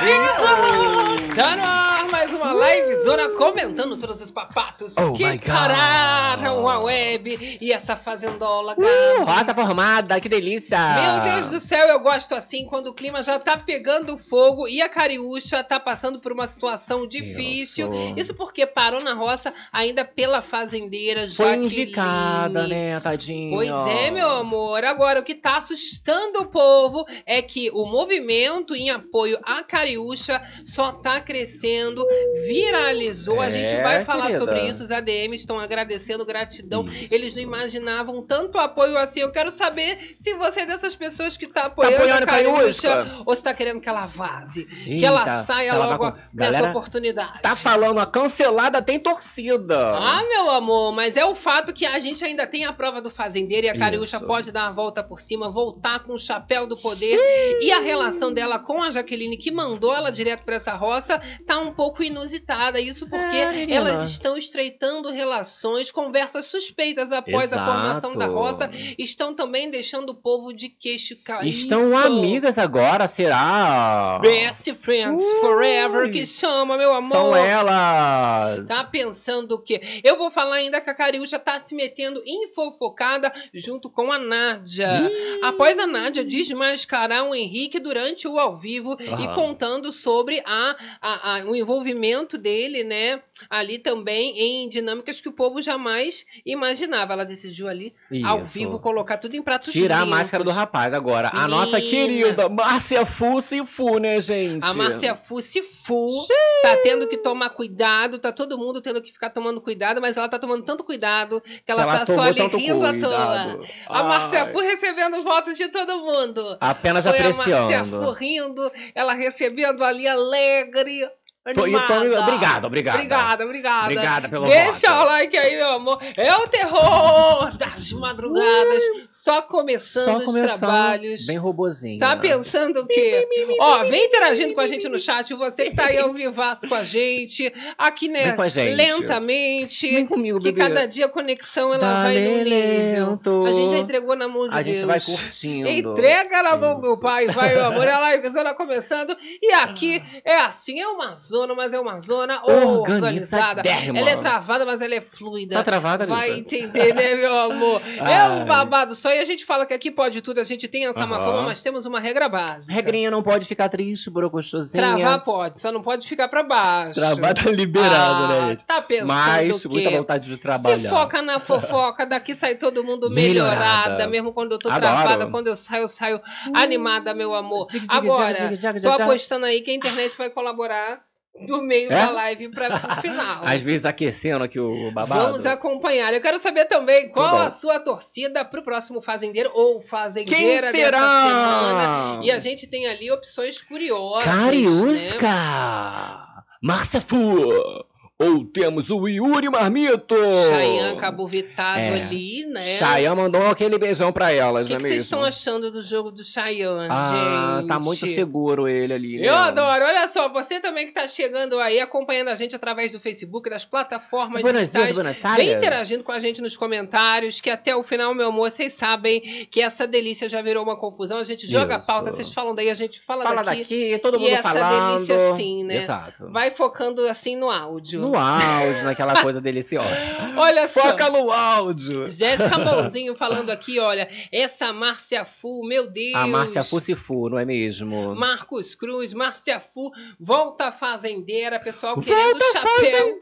Bem-vindo! Tá live zona comentando todos os papatos Oh que pararam a web e essa fazendola. Uh, roça formada, que delícia! Meu Deus do céu, eu gosto assim quando o clima já tá pegando fogo e a Cariúcha tá passando por uma situação difícil. Isso. Porque parou na roça ainda pela fazendeira Foi Jaqueline. indicada, né, tadinho? Pois é, meu amor. Agora, o que tá assustando o povo é que o movimento em apoio à Cariúcha só tá crescendo, viralizou. a É, gente vai falar querida. sobre isso. Os ADMs estão agradecendo, gratidão. Isso. Eles não imaginavam tanto apoio assim. Eu quero saber se você é dessas pessoas que tá apoiando, apoiando a a Cariúcha ou se tá querendo que ela vaze. que Eita, ela saia ela logo com- dessa Galera, oportunidade. Tá falando, a cancelada tem torcida. Ah, meu amor, mas é o fato que a gente ainda tem a prova do fazendeiro e a Cariúcha pode dar a volta por cima, voltar com o chapéu do poder. E a relação dela com a Jaqueline, que mandou ela direto pra essa roça, tá um pouco inusitada. Isso porque É, elas estão estreitando relações, conversas suspeitas após a Exato. formação da roça. Estão também deixando o povo de queixo caído. Estão amigas agora, será? Best Friends Ui. Forever, que chama, meu amor. São elas. Tá pensando o quê? Eu vou falar ainda que a Cariúcha tá se metendo em fofocada junto com a Nádia. Após a Nádia desmascarar o Henrique durante o ao vivo e contando sobre a, a- a- o envolvimento dele, né? Ali também em dinâmicas que o povo jamais imaginava. Ela decidiu ali, ao Isso. vivo, colocar tudo em pratos Tirar a limpos. máscara do rapaz agora. A nossa Menina. querida Márcia Fussi Fu, né, gente? A Márcia Fu se fu, tá tendo que tomar cuidado, tá todo mundo tendo que ficar tomando cuidado, mas ela tá tomando tanto cuidado que ela, Ela tá só ali rindo à toa. A Márcia. Fu recebendo os votos de todo mundo. Apenas Foi a Márcia Fu apreciando. rindo, ela recebendo ali alegre, animada. Obrigado, obrigado. Obrigada, obrigada. Obrigada pelo Deixa voto. o like aí, meu amor. É o terror das madrugadas. Só começando Só os começando trabalhos. bem robozinho. Tá pensando o quê? Ó, vem interagindo com a gente no chat. Você que tá aí ao vivaço com a gente. Aqui, né? Vem com a gente. Lentamente. Vem comigo, que bebê. cada dia a conexão ela Dá vai no nível. lento. A gente já entregou na mão de A Deus. gente vai curtindo. Entrega na mão do pai, vai, meu amor. A live zona começando. E aqui é assim, é uma zona, mas é uma zona organizada. Organizadérrima. Ela é travada, mas ela é fluida. Tá travada, Vai Lisa? entender, né, meu amor? É um Ai. babado só. E a gente fala que aqui pode tudo. A gente tem essa Aham. fama, mas temos uma regra básica. Regrinha não pode ficar triste, brocochosinha. Travar pode, só não pode ficar pra baixo. Travar tá liberado, Ah, né, gente? Tá pensando Mas o muita quê? vontade de trabalhar. Se foca na fofoca, daqui sai todo mundo melhorada. Melhorada. Mesmo quando eu tô Adoro. travada, quando eu saio, eu saio animada, meu amor. Diga, diga, Agora, diga, diga, diga, tô diga. apostando aí que a internet vai colaborar do meio É? da live para o final. Às vezes aquecendo aqui o babado. Vamos acompanhar. Eu quero saber também qual a sua torcida pro próximo fazendeiro ou Quem fazendeira será? dessa semana. E a gente tem ali opções curiosas. Né? Cariusca! Márcia Fu! Ou temos o Yuri Marmito! Chayanne Cabo Vitado É. ali, né? Chayanne mandou aquele beijão pra O elas, que não que é vocês mesmo? estão achando do jogo do Chayanne, Ah, gente? tá muito seguro ele ali, né? Eu adoro. Olha só, você também que tá chegando aí, acompanhando a gente através do Facebook, das plataformas Buenos digitais. dias, tardes. Vem interagindo com a gente nos comentários, que até o final, meu amor, vocês sabem que essa delícia já virou uma confusão. A gente joga a Isso. pauta, vocês falam daí, a gente fala, Fala daqui. daqui, todo E mundo essa falando. delícia sim, né? Exato. Vai focando assim no áudio. No áudio, naquela coisa deliciosa. Olha só. Foca no áudio! Jéssica Mãozinho falando aqui, olha, essa Márcia Fu, meu Deus. A Márcia Fucifu, não é mesmo? Marcos Cruz, Márcia Fu, volta fazendeira, pessoal querendo Volta o chapéu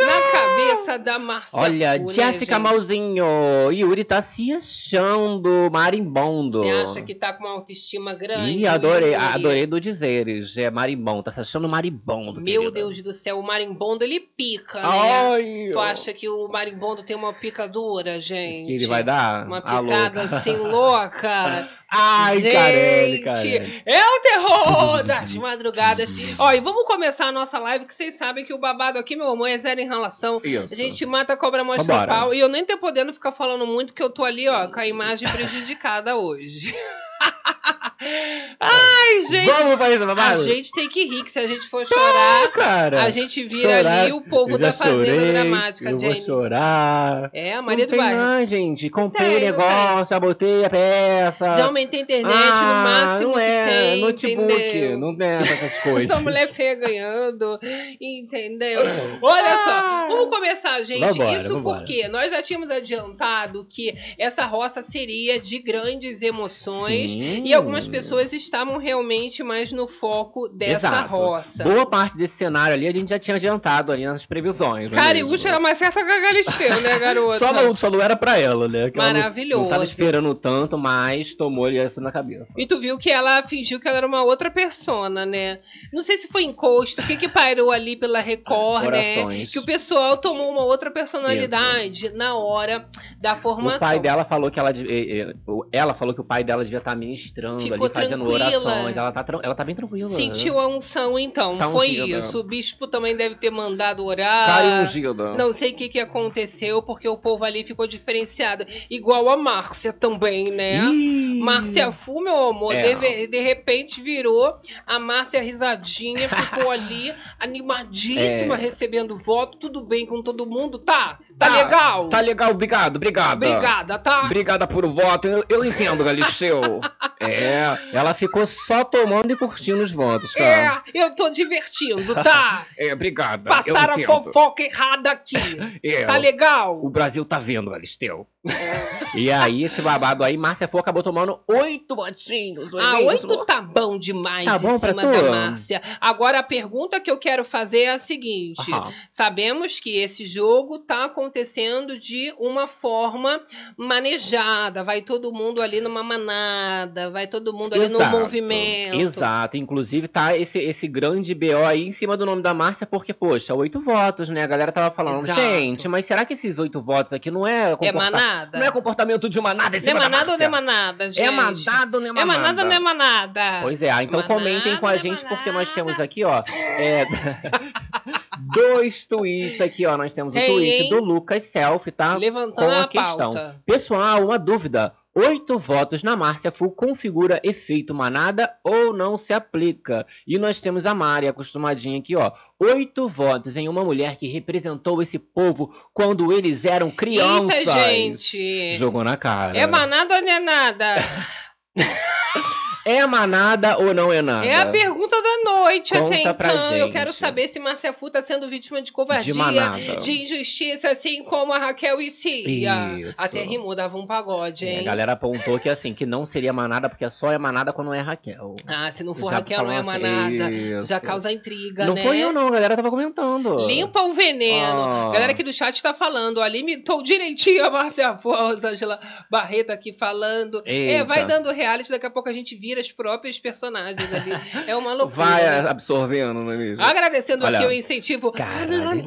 na cabeça da Márcia Olha, Fu, né, Jéssica gente? Malzinho, Yuri tá se achando marimbondo. Você acha que tá com uma autoestima grande? Ih, adorei, Yuri? adorei do dizeres. É marimbondo, tá se achando marimbondo. Meu querida. Deus do céu, o marimbondo ele pica, né? Ai, Tu acha que o marimbondo tem uma picadura, gente? que ele vai dar? Uma picada louca. assim louca. Ai, Gente, Carelli, Carelli. é o terror das madrugadas. Ó, e vamos começar a nossa live, que vocês sabem que o babado aqui, meu amor, é zero enrolação. Isso. A gente mata a cobra, mostra Vambora. pau. E eu nem tô podendo ficar falando muito, que eu tô ali, ó, com a imagem prejudicada hoje. Ai, gente. Vamos pra isso, A babado? gente tem que rir, que se a gente for chorar, cara. a gente vira Chorar. ali o povo já da Fazenda chorei, Dramática, Eu Jenny. vou chorar. É, a Não Maria do tem Bairro. não, gente. Comprei o não negócio, já botei a peça. Já aumentei a internet ah, no máximo não é, que tem, notebook, entendeu? não tem essas coisas. Essa mulher feia ganhando, entendeu? Olha só, vamos começar, gente. Vambora, Isso vambora. porque nós já tínhamos adiantado que essa roça seria de grandes emoções Sim. e algumas pessoas estavam realmente mais no foco dessa Exato. roça. Boa parte desse cenário ali a gente já tinha adiantado ali nas previsões. não é Cariúcha era mais certa que a Galisteu, né, garota? Só não, só não era pra ela, né? Que ela não- Maravilhoso. Não tava esperando tanto, mas tomou ali isso na cabeça. E tu viu que ela fingiu que ela era uma outra persona, né? Não sei se foi encosto, o que que pairou ali pela Record, né? Corações. Que o pessoal tomou uma outra personalidade na hora da formação. O pai dela falou que ela, ela falou que o pai dela devia estar ministrando Ficou ali, fazendo tranquila. orações. Ela tá, ela tá bem tranquila. Sentiu a unção, então. Tá foi ungida. isso. O bispo também deve ter mandado orar. Cara ungida. Não sei o que, que aconteceu, porque o povo ali ficou diferenciado. Igual a Márcia também, né? Ih. Márcia Fu, meu amor, É. de, de repente virou a Márcia risadinha, ficou ali animadíssima, É. recebendo voto, tudo bem com todo mundo, tá? Tá, legal? Tá legal, obrigado, obrigada. Obrigada, tá? Obrigada por o voto. Eu, eu entendo, Galisteu. é, ela ficou só tomando e curtindo os votos, cara. É, eu tô divertindo, tá? É, obrigada. Passaram a fofoca errada aqui. É, Tá legal? O Brasil tá vendo, Galisteu. e aí, esse babado aí, Márcia Fu acabou tomando oito votinhos. não é Ah, oito tá bom demais Tá bom em cima tu? da Márcia. Agora, a pergunta que eu quero fazer é a seguinte. Sabemos que esse jogo tá acontecendo de uma forma manejada. Vai todo mundo ali numa manada, vai todo mundo ali Exato, no movimento. Exato. Inclusive, tá esse, esse grande BO aí em cima do nome da Márcia, porque, poxa, oito votos, né? A galera tava falando, Exato. gente, mas será que esses oito votos aqui não é É manada? Não é comportamento de manada é da manada ou não é manada, gente? É manada ou não é É manada? manada ou não é manada? Pois é, ah, então Manada, comentem com a é gente, porque nós manada. temos aqui, ó, é, dois tweets aqui, ó. Nós temos o tweet do Lucas Selfie, tá? Levantando com a a, questão. pauta. Pessoal, uma dúvida. Oito votos na Márcia Full configura efeito manada ou não se aplica? E nós temos a Mari acostumadinha aqui, ó. Oito votos em uma mulher que representou esse povo quando eles eram crianças. Eita, gente. Jogou na cara. É manada ou não é nada? É manada ou não é nada? É a pergunta da noite Conta até então. Eu quero saber se Márcia Fu tá sendo vítima de covardia, De de injustiça, assim como a Raquel e Cia. Isso. Até rimou, dava um pagode, É, hein? a galera apontou que assim, que não seria manada, porque só é manada quando é Raquel. Ah, se não for Já Raquel, não é assim, manada. isso. Já causa intriga, Não né? foi eu não, a galera tava comentando. Limpa o veneno. Ah. Galera aqui do chat tá falando, ó, limitou direitinho a Márcia Fu, a Rosângela Barreto aqui falando. É, Eita. vai dando reality, daqui a pouco a gente vira as próprias personagens ali. É uma loucura. Vai né? absorvendo, não é mesmo? Agradecendo Olha. aqui o incentivo. Caralho.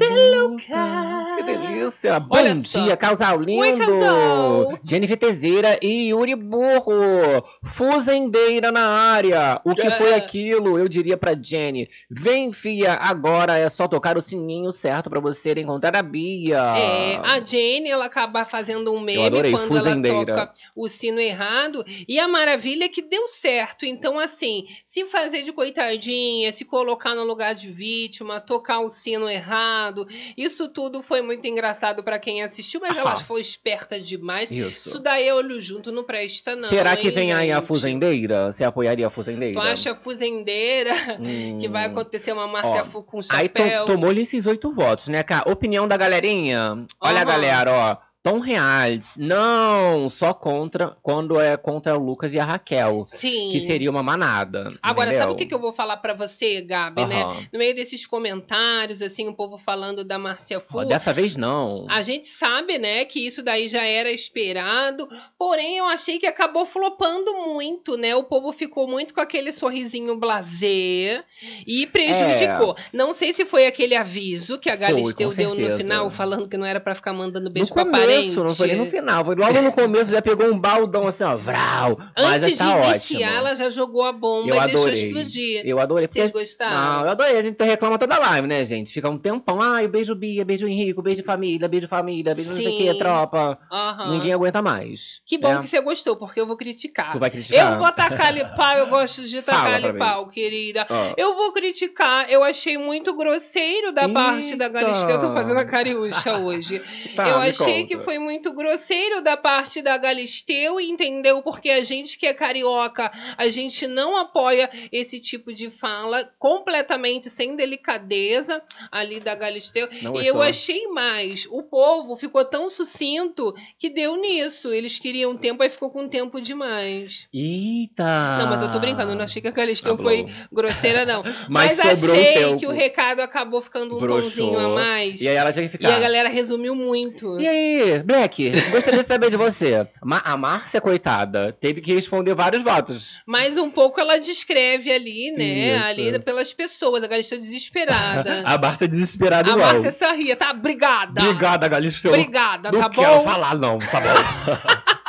Que delícia! Bom Olha só. dia, casal lindo! Oi, casal. Jennifer Tezeira e Yuri Burro, fuzendeira na área. O que É. foi aquilo? Eu diria pra Jenny, vem fia, agora é só tocar o sininho certo pra você encontrar a Bia. É, a Jane, ela acaba fazendo um meme quando fuzendeira. ela toca o sino errado. E a maravilha é que deu certo. Então, assim, se fazer de coitadinha, se colocar no lugar de vítima, tocar o sino errado, isso tudo foi muito engraçado pra quem assistiu, mas ela Aham. foi esperta demais. Isso. Isso daí olho junto não presta, não. Será que hein, vem aí a fuzendeira? Você apoiaria a fuzendeira? Tu acha fuzendeira Hum. que vai acontecer uma Márcia Fu com Aí chapéu? tomou-lhe esses oito votos, né, cara? Opinião da galerinha. Olha, Aham. galera, ó. Tom Reais, não, só contra quando é contra o Lucas e a Raquel, Sim. que seria uma manada. Agora, entendeu? sabe o que, que eu vou falar pra você, Gabi, né? Aham. No meio desses comentários, assim, o povo falando da Márcia Fu. Ó, dessa vez não. A gente sabe, né, que isso daí já era esperado, porém eu achei que acabou flopando muito, né? O povo ficou muito com aquele sorrisinho blasé e prejudicou. Não sei se foi aquele aviso que a É. Galisteu deu no final, falando que não era pra ficar mandando beijo No pra começo, começo, não foi nem no final. Foi logo no começo, já pegou um baldão assim, ó, vral. Mas Antes tá de ótimo. iniciar, ela já jogou a bomba Eu e deixou adorei. explodir. Eu adorei. Porque Vocês gostaram? Não, eu adorei. A gente reclama toda live, né, gente? Fica um tempão. Ai, beijo Bia, beijo Henrico, beijo família, beijo família, beijo não sei o que, Sim. tropa. Aham. Ninguém aguenta mais. Que bom né? que você gostou, porque eu vou criticar. Tu vai criticar? Eu vou tacar-lhe pau, eu gosto de pra mim. pau, querida. Ó, Eu vou criticar, eu achei muito grosseiro da parte da Eita. Galisteu. Eu tô fazendo a cariúcha hoje. tá, eu achei conta. que foi muito grosseiro da parte da Galisteu, entendeu? Porque a gente que é carioca, a gente não apoia esse tipo de fala completamente sem delicadeza ali da Galisteu. Não E eu achei mais. O povo ficou tão sucinto que deu nisso. Eles queriam tempo, aí ficou com tempo demais. Eita! Não, mas eu tô brincando, eu não achei que a Galisteu Tá foi grosseira, não. Mas Mas, achei que o recado acabou ficando um Broxou. a mais. E aí ela tinha que E ficar. a galera resumiu muito. E aí, Black, gostaria de saber de você. A Márcia, coitada, teve que responder vários votos. Mas um pouco ela descreve ali, né? Isso. Ali pelas pessoas. A Galisteu desesperada. A Márcia desesperada a igual. Márcia sorria, tá? Obrigada. Obrigada, Galisteu. Obrigada, Não tá quero bom? falar, não, tá bom?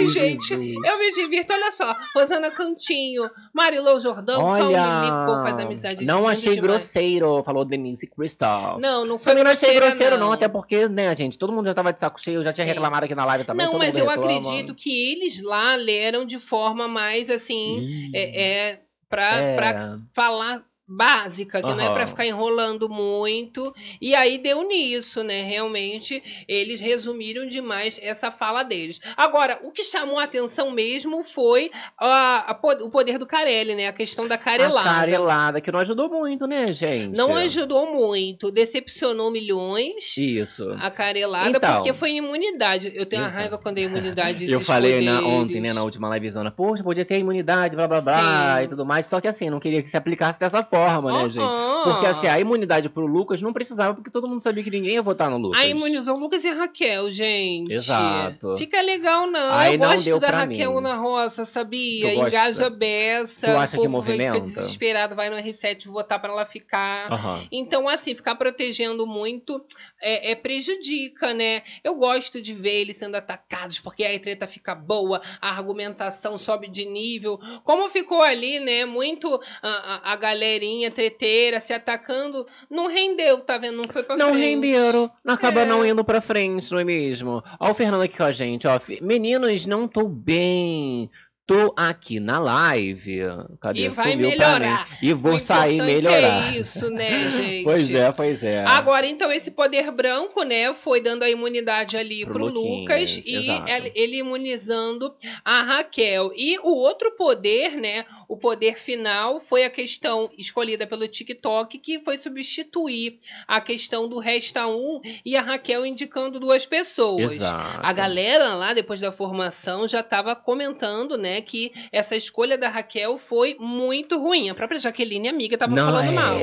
Ai, gente, Jesus. eu me divirto. Olha só, Rosana Cantinho, Marilou Jordão, Olha, Lilico faz amizade não achei demais. grosseiro, falou Denise Crystal. Não, não foi Também não achei grosseiro, não. até porque, né, gente, todo mundo já tava de saco cheio, eu já tinha Sim. reclamado aqui na live também. Não, mas eu reclama. acredito que eles lá leram de forma mais assim, Ih, é, é pra, É. pra falar básica, que não é pra Aham. ficar enrolando muito. E aí deu nisso, né? Realmente, eles resumiram demais essa fala deles. Agora, o que chamou a atenção mesmo foi a, a o poder do Carelli, né? A questão da A carelada. carelada, que não ajudou muito, né, gente? Não ajudou muito, decepcionou milhões. Isso. A carelada, Então. porque foi imunidade. Eu tenho uma Exato. raiva quando é imunidade. Eu falei na- ontem, né, na última livezona, poxa, podia ter imunidade, blá blá blá Sim. e tudo mais, só que assim, não queria que se aplicasse dessa forma, né, gente? Porque assim, a imunidade pro Lucas não precisava, porque todo mundo sabia que ninguém ia votar no Lucas. A imunizou Lucas e a Raquel, gente. Exato. Fica legal, não. Aí eu não gosto da Raquel mim. na roça, sabia? Engaja a beça. Tu acha o que povo vai- movimenta? fica desesperado, vai no R7 votar pra ela ficar. Aham. Então, assim, ficar protegendo muito é, é prejudica, né? Eu gosto de ver eles sendo atacados, porque aí a treta fica boa, a argumentação sobe de nível. Como ficou ali, né? Muito a, a, a galerinha treteira se atacando, não rendeu, tá vendo? Não foi pra Não frente. renderam, acaba É. não indo pra frente, não é mesmo? Ó o Fernando aqui com a gente, ó. Meninos, não tô bem. Tô aqui na live. Cadê? E vai melhorar. E vou O sair importante melhorar. É isso, né, gente? Pois é, pois é. Agora, então, esse poder branco, né, foi dando a imunidade ali Pro pro, Luquinhas, Lucas e exato. ele imunizando a Raquel. E o outro poder, né, o poder final foi a questão escolhida pelo TikTok, que foi substituir a questão do Resta Um e a Raquel indicando duas pessoas. Exato. A galera lá, depois da formação, já estava comentando, né, que essa escolha da Raquel foi muito ruim. A própria Jaqueline, amiga, tava não, falando é, mal.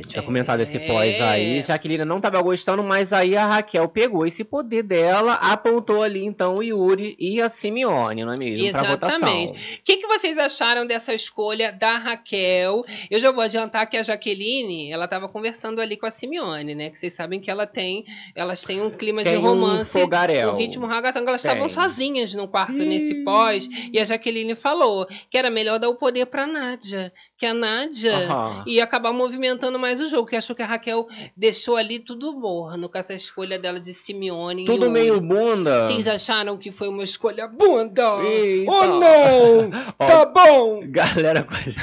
Tinha comentado esse pós É. aí. Jaqueline não tava gostando, mas aí a Raquel pegou esse poder dela, apontou ali então o Yuri e a Simeone, não é mesmo? Exatamente. O que, que vocês acharam dessa escolha da Raquel? Eu já vou adiantar que a Jaqueline, ela estava conversando ali com a Simeone, né? Que vocês sabem que ela tem, elas têm um clima Tem de romance. um fogaréu. Um ritmo ragatanga, elas estavam sozinhas no quarto Ih. nesse pós, e a Jaqueline falou que era melhor dar o poder pra Nádia, que a Nádia Aham. ia acabar movimentando mais o jogo, que achou que a Raquel deixou ali tudo morno com essa escolha dela de Simeone. e Tudo meio bunda. Vocês acharam que foi uma escolha bunda? Eita. Oh, não! Ó, Tá bom! Galera com a gente.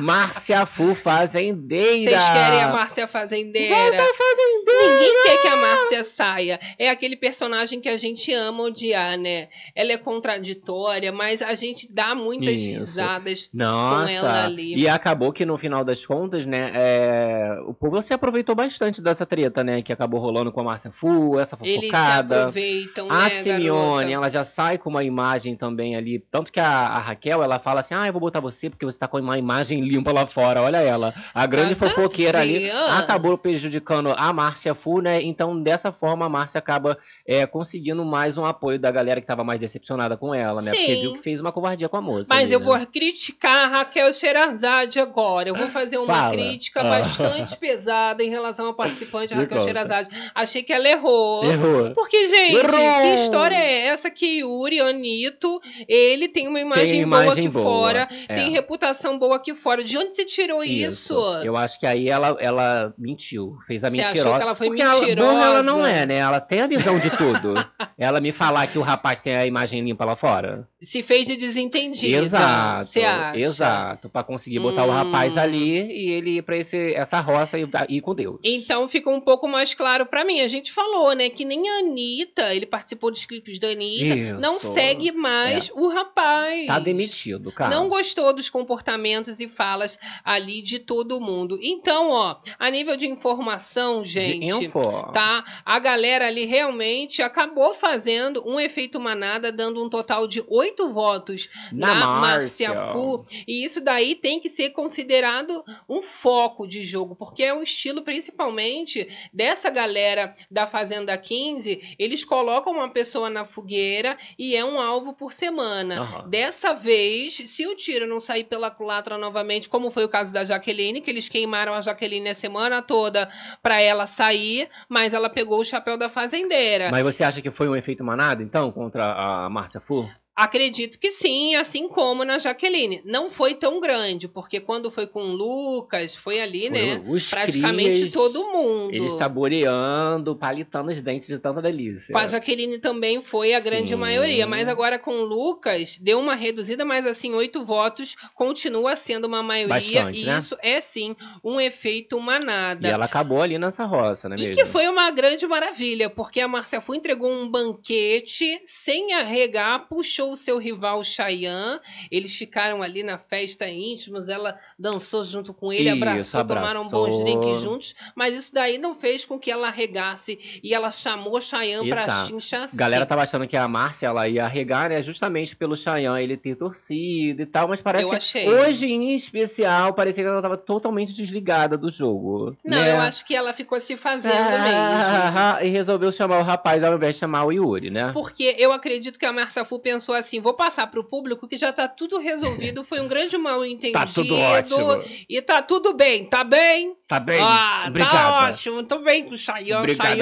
Márcia Fu Fazendeira. Vocês querem a Márcia Fazendeira? Volta Fazendeira. Ninguém quer que a Márcia saia. É aquele personagem que a gente ama odiar, né? Ela é contraditória, mas a gente dá muitas Isso. risadas. Nossa, com ela ali. e acabou que no final das contas, né, é, o povo se aproveitou bastante dessa treta, né, que acabou rolando com a Márcia Fu, essa Eles se fofocada. aproveitam, A né, Simeone, garota? ela já sai com uma imagem também ali. Tanto que a, a Raquel, ela fala assim: Ah, eu vou botar você porque você tá com uma imagem limpa lá fora, olha ela. A grande Nada fofoqueira ali acabou prejudicando a Márcia Fu, né? Então, dessa forma, a Márcia acaba é, conseguindo mais um apoio da galera que tava mais decepcionada com ela, né? Porque Sim. viu que fez uma covardia com a moça. Mas ali, eu né? vou criticar a Raquel Sherazade agora. Eu vou fazer uma Fala. crítica Ah. bastante pesada em relação ao participante Raquel conta. Sherazade. Achei que ela errou. Errou. Porque, gente, Errou! que história é essa que Yuri, Anito, ele tem uma imagem, Tem boa imagem aqui boa, fora, é. tem reputação boa aqui fora. De onde você tirou isso? Eu acho que aí ela, ela mentiu, fez a Você mentirosa. que ela foi Porque ela, mentirosa? burra ela não é, né? Ela tem a visão de tudo. ela me falar que o rapaz tem a imagem limpa lá fora. Se fez de desentendida. Exato. Você acha? Exato. Pra conseguir botar o Hum. rapaz ali e ele ir pra esse, essa roça e ir com Deus. Então fica um pouco mais claro pra mim. A gente falou, né, que nem a Anitta, ele participou dos clipes da Anitta, Isso. não segue mais o rapaz. Tá demitido, cara. Não gostou dos comportamentos e falas ali de todo mundo. Então, ó, a nível de informação, gente, De info. tá? A galera ali realmente acabou fazendo um efeito manada, dando um total de oito votos Na na, Márcia. Fu. E isso daí tem que ser considerado um foco de jogo, porque é o estilo, principalmente, dessa galera da Fazenda 15. Eles colocam uma pessoa na fogueira e é um alvo por semana. Aham. Dessa vez, se o tiro não sair pela culatra novamente, como foi o caso da Jaqueline, que eles queimaram a Jaqueline a semana toda pra ela sair, mas ela pegou o chapéu da fazendeira. Mas você acha que foi um efeito manada, então, contra a Márcia Fu? Acredito que sim, assim como na Jaqueline. Não foi tão grande, porque quando foi com o Lucas, foi ali, né? Foi Os Praticamente crias, todo mundo. Ele saboreando, palitando os dentes de tanta delícia. Com a Jaqueline também foi a grande Sim. maioria, mas agora com o Lucas deu uma reduzida, mas assim, oito votos continua sendo uma maioria, Bastante, e né? isso é sim um efeito E manada. ela acabou ali nessa roça, não é E mesmo? que foi uma grande maravilha, porque a Márcia Fu entregou um banquete sem arregar, puxou o seu rival Chayanne. Eles ficaram ali na festa íntimos, ela dançou junto com ele, Isso, abraçou, tomaram bons abraçou. drinks juntos, mas isso daí não fez com que ela arregasse e ela chamou Chayanne pra Exato. chinchar A galera tava achando que a Márcia ela ia arregar, né? Justamente pelo Chayanne ele ter torcido e tal, mas parece Eu que achei. hoje em especial parecia que ela tava totalmente desligada do jogo. Não, né? eu acho que ela ficou se fazendo mesmo. Ah, e resolveu chamar o rapaz ao invés de chamar o Yuri, né? Porque eu acredito que a Marcia Fu pensou assim: vou passar pro público que já tá tudo resolvido, foi um grande mal entendido. Tá tudo ótimo. E tá tudo bem, tá bem? Tá bem? ah, Obrigada. tá ótimo. Tô bem com o é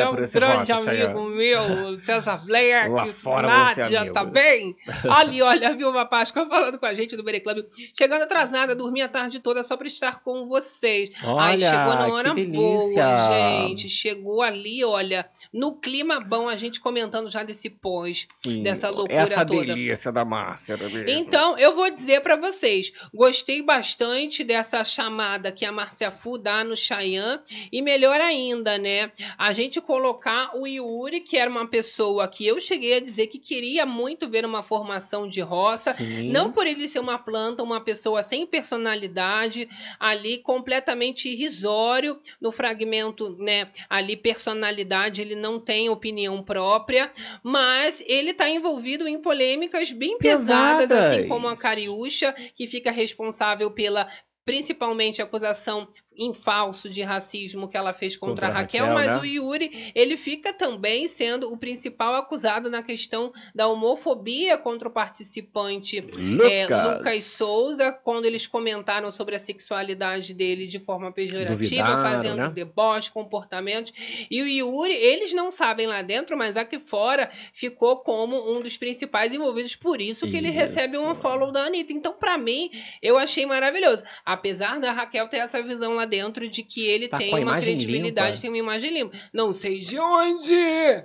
um esse grande voto, amigo meu. César Blair. Lá que fora você é amigo. tá bem? Ali, olha, a Vilma Páscoa falando com a gente do Bere Club. Chegando atrasada, dormi a tarde toda só pra estar com vocês. Ai, Olha, chegou na hora boa, gente. Chegou ali, olha, no clima bom, a gente comentando já desse pós. Sim, dessa loucura toda. Delícia da Márcia, mesmo? Então, eu vou dizer pra vocês, gostei bastante dessa chamada que a Márcia Fu dá no Chayanne e melhor ainda, né? A gente colocar o Yuri, que era uma pessoa que eu cheguei a dizer que queria muito ver uma formação de roça, Sim. não por ele ser uma planta, uma pessoa sem personalidade, ali completamente irrisório no fragmento, né? Ali personalidade, ele não tem opinião própria, mas ele tá envolvido em polêmicas bem pesadas, Pesadas. assim como a Cariúcha, que fica responsável pela principalmente acusação em falso de racismo que ela fez contra, Contra a Raquel, Raquel, mas né? o Yuri, ele fica também sendo o principal acusado na questão da homofobia contra o participante é, Lucas. Lucas Souza, quando eles comentaram sobre a sexualidade dele de forma pejorativa, Duvidaram, fazendo né? deboche, comportamentos. E o Yuri, eles não sabem lá dentro, mas aqui fora ficou como um dos principais envolvidos. Por isso que ele Isso. recebe uma follow da Anitta. Então, pra mim, eu achei maravilhoso. Apesar da Raquel ter essa visão lá dentro de que ele Tá tem uma credibilidade, limpa. tem uma imagem limpa. Não sei de onde!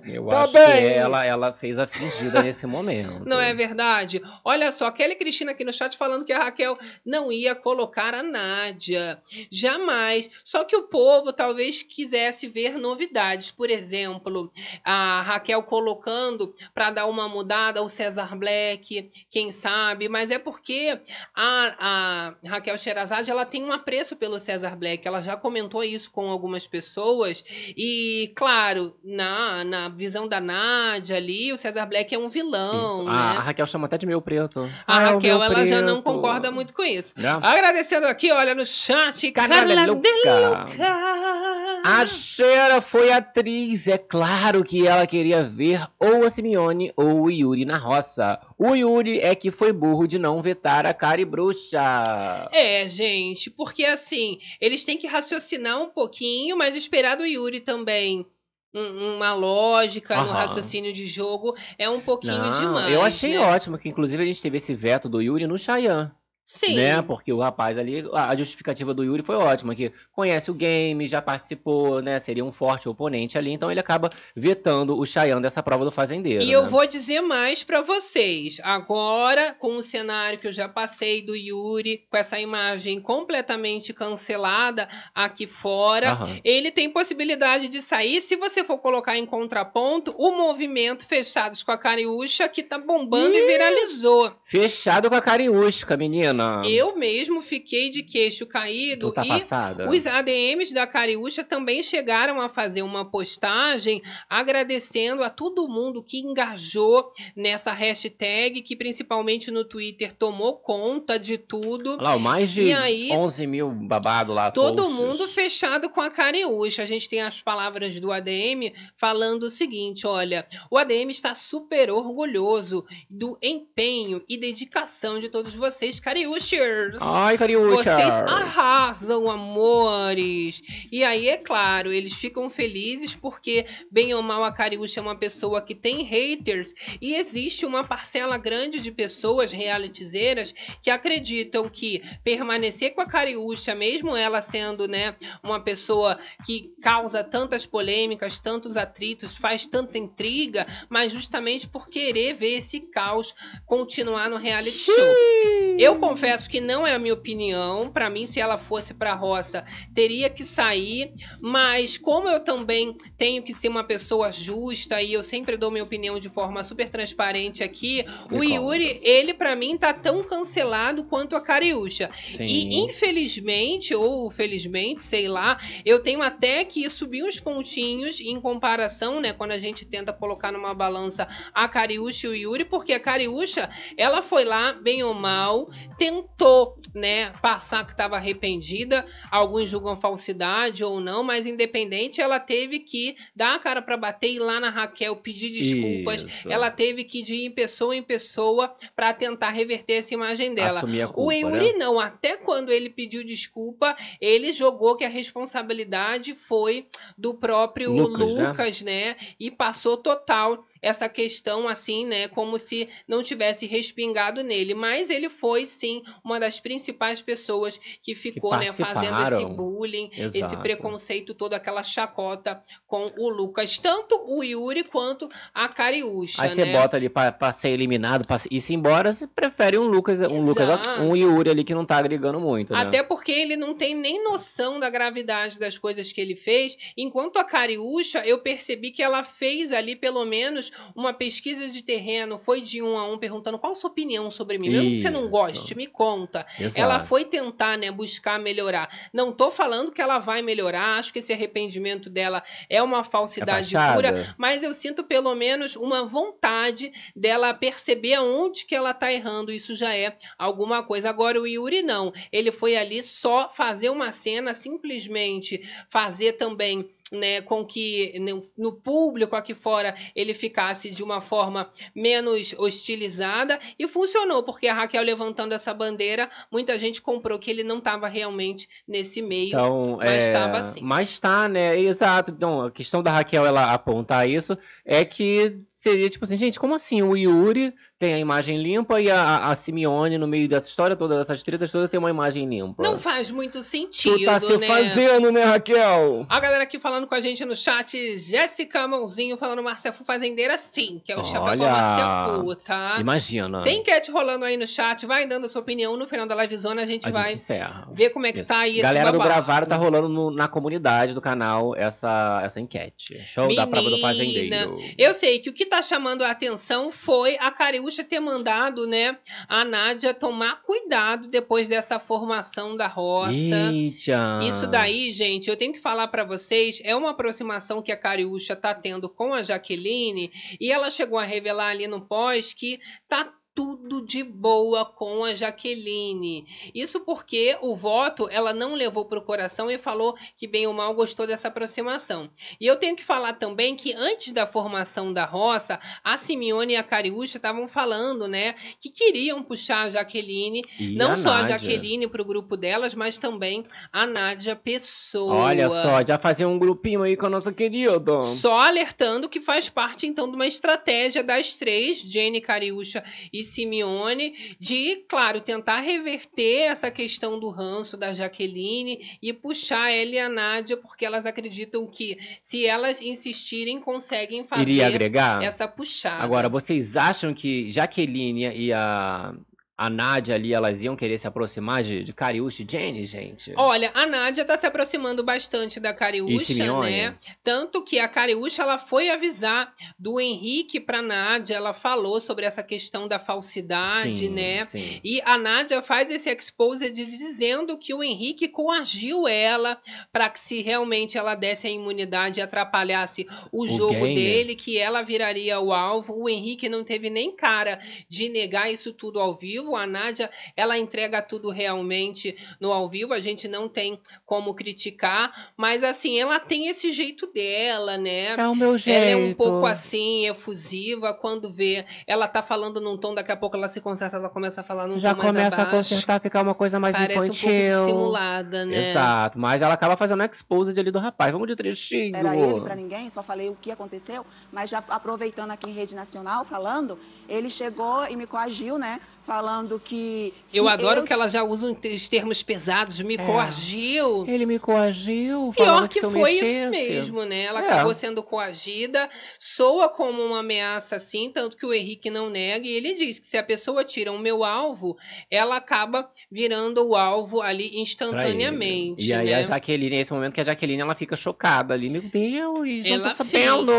Eu Tá acho bem. que ela, ela fez a fingida nesse momento. Não é verdade? Olha só, Kelly Cristina aqui no chat falando que a Raquel não ia colocar a Nádia. Jamais. Só que o povo talvez quisesse ver novidades. Por exemplo, a Raquel colocando para dar uma mudada o César Black, quem sabe. Mas é porque a, a Raquel Sherazade ela tem um apreço pelo César Black. Black. Ela já comentou isso com algumas pessoas. E, claro, na, na visão da Nádia ali, o César Black é um vilão. Né? Ah, a Raquel chama até de meio preto. A Ah, é Raquel, meu ela já não preto. concorda muito com isso. Já? Agradecendo aqui, olha, no chat, Carla Carla De De Luca. Luca. A Xera foi atriz, é claro que ela queria ver ou a Simeone ou o Yuri na roça. O Yuri é que foi burro de não vetar a Cari Bruxa. É, gente, porque assim, eles têm que raciocinar um pouquinho, mas esperar do Yuri também um- uma lógica no Aham. raciocínio de jogo é um pouquinho Não, demais. eu achei né? ótimo que inclusive a gente teve esse veto do Yuri no Chayanne. Sim. Né? Porque o rapaz ali, a justificativa do Yuri foi ótima, que conhece o game, já participou, né? Seria um forte oponente ali, então ele acaba vetando o Chayanne dessa prova do fazendeiro. E eu né? vou dizer mais pra vocês. Agora, com o cenário que eu já passei do Yuri, com essa imagem completamente cancelada aqui fora, Aham. ele tem possibilidade de sair. Se você for colocar em contraponto, o movimento Fechados com a Cariúcha, que tá bombando e viralizou. Fechado com a Cariúsca, menina. Eu mesmo fiquei de queixo caído tá e passada? os ADMs da Cariúcha também chegaram a fazer uma postagem agradecendo a todo mundo que engajou nessa hashtag, que principalmente no Twitter tomou conta de tudo. Lá, mais de E aí, 11 mil babado lá. Todo posts. mundo fechado com a Cariúcha. A gente tem as palavras do ADM falando o seguinte: olha, o ADM está super orgulhoso do empenho e dedicação de todos vocês, Cariúchers. Ai, Cariúcha. Vocês arrasam, amores! E aí, é claro, eles ficam felizes porque, bem ou mal, a Cariúcha é uma pessoa que tem haters e existe uma parcela grande de pessoas realitizeiras que acreditam que permanecer com a Cariúcha, mesmo ela sendo, né, uma pessoa que causa tantas polêmicas, tantos atritos, faz tanta intriga, mas justamente por querer ver esse caos continuar no reality show. Eu confesso que não é a minha opinião. Pra mim, se ela fosse pra roça, teria que sair. Mas como eu também tenho que ser uma pessoa justa e eu sempre dou minha opinião de forma super transparente aqui, Me o conta. Yuri, ele pra mim tá tão cancelado quanto a Cariúcha. Sim. E infelizmente, ou felizmente, sei lá, eu tenho até que subir uns pontinhos em comparação, né? Quando a gente tenta colocar numa balança a Cariúcha e o Yuri, porque a Cariúcha, ela foi lá, bem ou mal, tentou, né, passar que estava arrependida. Alguns julgam falsidade ou não, mas independente, ela teve que dar a cara para bater e ir lá na Raquel pedir desculpas. Isso. Ela teve que ir em pessoa em pessoa para tentar reverter essa imagem dela. Assumir a O culpa, Yuri né? não, até quando ele pediu desculpa, ele jogou que a responsabilidade foi do próprio Lucas, né? Lucas, né? E passou total essa questão assim, né? Como se não tivesse respingado nele. Mas ele foi sim uma das principais pessoas que ficou, né, fazendo esse bullying, esse Exato. preconceito, toda aquela chacota com o Lucas, tanto o Yuri quanto a Cariúcha, Aí você né? bota ali pra, pra ser eliminado, pra ir-se embora, você prefere um Lucas, um Lucas, Exato. um Yuri ali que não tá agregando muito, né? Até porque ele não tem nem noção da gravidade das coisas que ele fez. Enquanto a Cariúcha, eu percebi que ela fez ali, pelo menos, uma pesquisa de terreno, foi de um a um, perguntando qual a sua opinião sobre mim. Mesmo que você não Isso. Goste, me conta. Exato. Ela foi tentar, né, buscar melhorar. Não tô falando que ela vai melhorar, acho que esse arrependimento dela é uma É falsidade fachada? pura, mas eu sinto pelo menos uma vontade dela perceber aonde que ela tá errando. Isso já é alguma coisa. Agora o Yuri não. Ele foi ali só fazer uma cena, simplesmente fazer também né, com que no, no público aqui fora ele ficasse de uma forma menos hostilizada e funcionou, porque a Raquel levantando essa bandeira, muita gente comprou que ele não estava realmente nesse meio. Então, Mas é, tava assim. Mas tá, né? Exato. Então, a questão da Raquel ela apontar isso é que seria tipo assim, gente, como assim? O Yuri tem a imagem limpa e a, a Simeone, no meio dessa história toda, dessas tretas todas, tem uma imagem limpa. não faz muito sentido, tu tá se né? fazendo, né, Raquel? A galera aqui falando com a gente no chat. Jéssica Mãozinho falando Márcia Fu Fazendeira, sim, que é o chapéu com a Márcia Fu, tá? Imagina. Tem enquete rolando aí no chat, vai dando a sua opinião. No final da livezona a gente a vai gente encerra. ver como é que Isso. tá aí Galera esse do babado. Bravaro tá rolando no- na comunidade do canal essa, essa enquete. Show da prova do Menina, fazendeiro. Eu sei que o que tá chamando a atenção foi a Cariúcha ter mandado, né, a Nádia tomar cuidado depois dessa formação da roça. Eita. Isso daí, gente, eu tenho que falar pra vocês, é uma aproximação que a Cariúcha tá tendo com a Jaqueline e ela chegou a revelar ali no pós que tá tudo de boa com a Jaqueline. Isso porque o voto ela não levou pro coração e falou que bem ou mal gostou dessa aproximação. E eu tenho que falar também que antes da formação da roça, a Simeone e a Cariúcha estavam falando, né, que queriam puxar a Jaqueline E não a só a Nádia? Jaqueline pro grupo delas, mas também a Nádia Pessoa. Olha só, já fazia um grupinho aí com a nossa querida. Só alertando que faz parte, então, de uma estratégia das três, Jenny, Cariúcha e Simeone, de, claro, tentar reverter essa questão do ranço da Jaqueline e puxar ela e a Nádia, porque elas acreditam que, se elas insistirem, conseguem fazer Iria agregar? essa puxada. Agora, vocês acham que Jaqueline e a, a Nádia ali, elas iam querer se aproximar de, de Cariúcha e Jenny, gente? Olha, a Nádia tá se aproximando bastante da Cariúcha, né? Tanto que a Cariúcha, ela foi avisar do Henrique pra Nádia, ela falou sobre essa questão da falsidade, Sim, né? Sim. E a Nádia faz esse exposed dizendo que o Henrique coagiu ela para que se realmente ela desse a imunidade e atrapalhasse o, O jogo game. dele, que ela viraria o alvo. O Henrique não teve nem cara de negar isso tudo ao vivo. A Nádia, ela entrega tudo realmente no ao vivo. A gente não tem como criticar, mas assim, ela tem esse jeito dela, né? É o meu jeito. Ela é um pouco assim, efusiva, quando vê, ela tá falando num tom, daqui a pouco ela se conserta, ela começa a falar num Já tom mais começa a abaixo. consertar, ficar uma coisa mais Parece um infantil. pouco dissimulada, né? Exato, mas ela acaba fazendo o exposed ali do rapaz. Vamos de trechinho. era ele para ninguém, só falei o que aconteceu, mas já aproveitando aqui em rede nacional, falando, ele chegou e me coagiu, né? Falando que. se Eu adoro que ela já usa os termos pesados, me É. coagiu. Ele me coagiu, Pior falando que se eu foi isso mexesse. mesmo, né? Ela É. acabou sendo coagida, soa como uma ameaça assim, tanto que o Henrique não nega, e ele diz que se a pessoa tira o meu alvo, ela acaba virando o alvo ali instantaneamente, E aí né? a Jaqueline, nesse momento que a Jaqueline, ela fica chocada ali. Meu Deus, Ela não tô sabendo.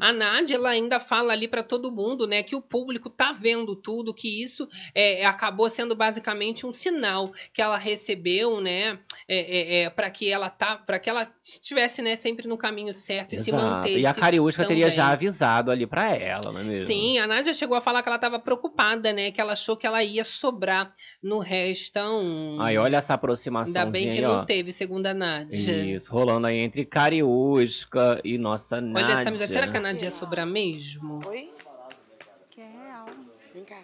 A Nádia, ela ainda fala ali pra todo mundo, né, que o público tá vendo tudo, que isso é, acabou sendo basicamente um sinal que ela recebeu, né, é, é, para que ela tá, para que ela estivesse, né, sempre no caminho certo e se Exato. mantesse. E a Cariúcha teria já avisado ali pra ela, não é mesmo? Sim, a Nádia chegou a falar que ela estava preocupada, né, que ela achou que ela ia sobrar no restão. Aí olha essa aproximação Ainda bem que aí, não ó. teve, segundo a Nádia. Isso, rolando aí entre Cariúsca e nossa Nádia. Olha, Samira, será que a Nádia ia sobrar mesmo? Oi? Que é real. Vem cá.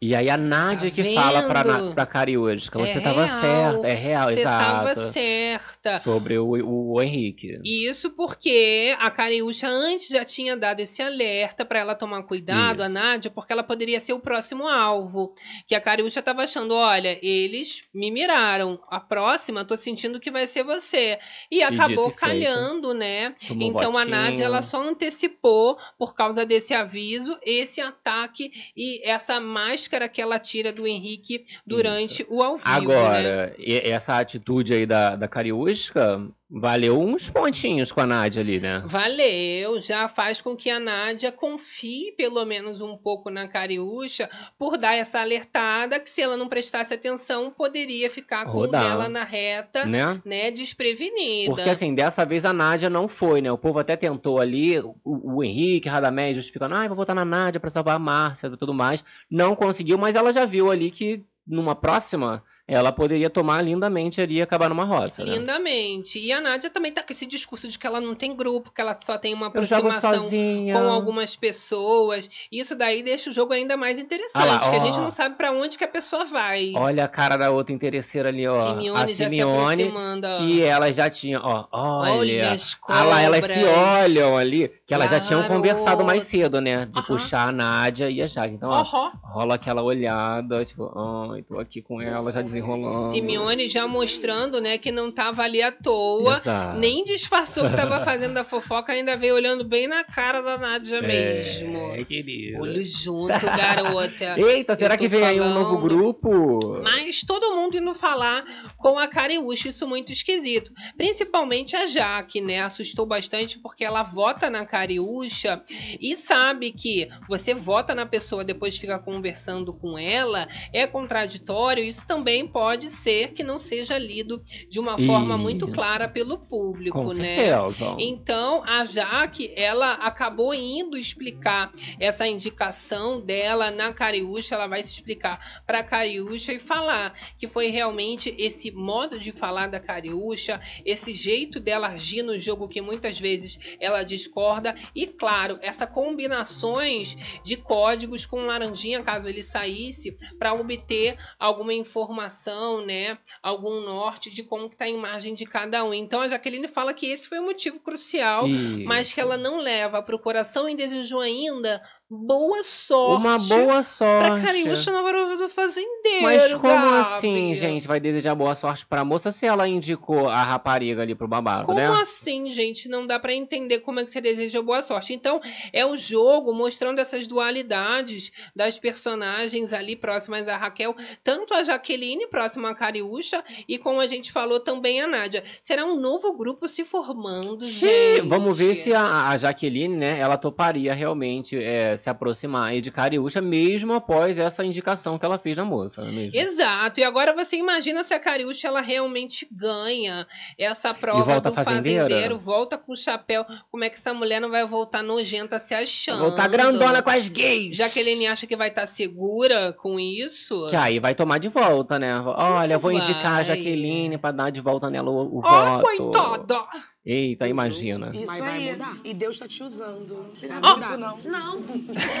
E aí a Nádia Tá que fala pra, pra Cariúsca, você É tava real. certa, é real, Você exato. tava certa. Sobre o, o, o Henrique. Isso porque a Cariúcha antes já tinha dado esse alerta pra ela tomar cuidado, a Isso. Nádia, porque ela poderia ser o próximo alvo. Que a Cariúcha tava achando, olha, eles me miraram. A próxima, tô sentindo que vai ser você. E acabou e feito. calhando, né? Tomou Então a. Nádia ela só antecipou por causa desse aviso, esse ataque e essa máscara que ela tira do Henrique durante o ao vivo, né? Agora, e- essa atitude aí da, da Cariúsca valeu uns pontinhos com a Nádia ali, né? Valeu, já faz com que a Nádia confie pelo menos um pouco na Cariúcha por dar essa alertada que se ela não prestasse atenção poderia ficar com Rodar. ela na reta, Né? né, desprevenida. Porque assim, dessa vez a Nádia não foi, né? O povo até tentou ali, o, o Henrique, Radamés, justificando, ah, vou votar na Nádia pra salvar a Márcia e tudo mais. Não conseguiu, mas ela já viu ali que numa próxima ela poderia tomar lindamente ali e acabar numa roça, né? Lindamente. E a Nádia também tá com esse discurso de que ela não tem grupo, que ela só tem uma aproximação com algumas pessoas. Isso daí deixa o jogo ainda mais interessante, Ah lá, que a gente não sabe pra onde que a pessoa vai. Olha a cara da outra interesseira ali, ó. Simeone a já se Simeone, que ela já tinha, ó, olha. Olha as Ah lá, elas se cobras. olham ali, que elas já tinham conversado mais cedo, né? De Aham. puxar a Nádia e a Jaque. Então, ó, Aham. rola aquela olhada, tipo, ai, tô aqui com ela, já desenrolando. Simeone já mostrando, né, que não tava ali à toa, Exato. nem disfarçou que tava fazendo a fofoca, ainda veio olhando bem na cara da Nádia mesmo. É, querido. Olho junto, garota. Eita, será que vem aí um novo falando. grupo? Mas todo mundo indo falar com a Cariúcha, isso muito esquisito. Principalmente a Jaque, né? Assustou bastante porque ela vota na Cariúcha e sabe que você vota na pessoa depois fica conversando com ela, é contraditório. Isso também pode ser que não seja lido de uma forma muito Isso. clara pelo público, Com né? certeza. Então, a Jaque, ela acabou indo explicar essa indicação dela na Cariúcha, ela vai se explicar para Cariúcha e falar que foi realmente esse modo de falar da Cariúcha, esse jeito dela agir no jogo que muitas vezes ela discorda e, claro, essa combinações de códigos com laranjinha, caso ele saísse, para obter alguma informação, né, algum norte de como que tá a imagem de cada um. Então a Jaqueline fala que esse foi o motivo crucial, mas que ela não leva pro coração e desejou ainda boa sorte. Uma boa Pra sorte. Cariúcha na varoa do fazendeiro. Mas como Gabi. assim, gente, vai desejar boa sorte pra moça se ela indicou a rapariga ali pro babado, Como né? assim, gente? Não dá pra entender como é que você deseja boa sorte. Então, é o jogo mostrando essas dualidades das personagens ali próximas a Raquel, tanto a Jaqueline próxima a Cariúcha e como a gente falou também a Nádia. Será um novo grupo se formando, gente. Vamos ver se a, a Jaqueline, né, ela toparia realmente é, se aproximar aí de Cariúcha, mesmo após essa indicação que ela fez na moça, não é mesmo? Exato. E agora você imagina se a Cariúcha ela realmente ganha essa prova do fazendeira? fazendeiro, volta com o chapéu. Como é que essa mulher não vai voltar nojenta se achando? Voltar grandona com as gays! Jaqueline acha que vai estar segura com isso? Que aí vai tomar de volta, né? Olha, vou Vai. indicar a Jaqueline pra dar de volta nela o, o Ó, voto. coitada! Eita, imagina. Isso Mas vai aí. mudar. E Deus tá te usando. Não Ó. muito, não. Não.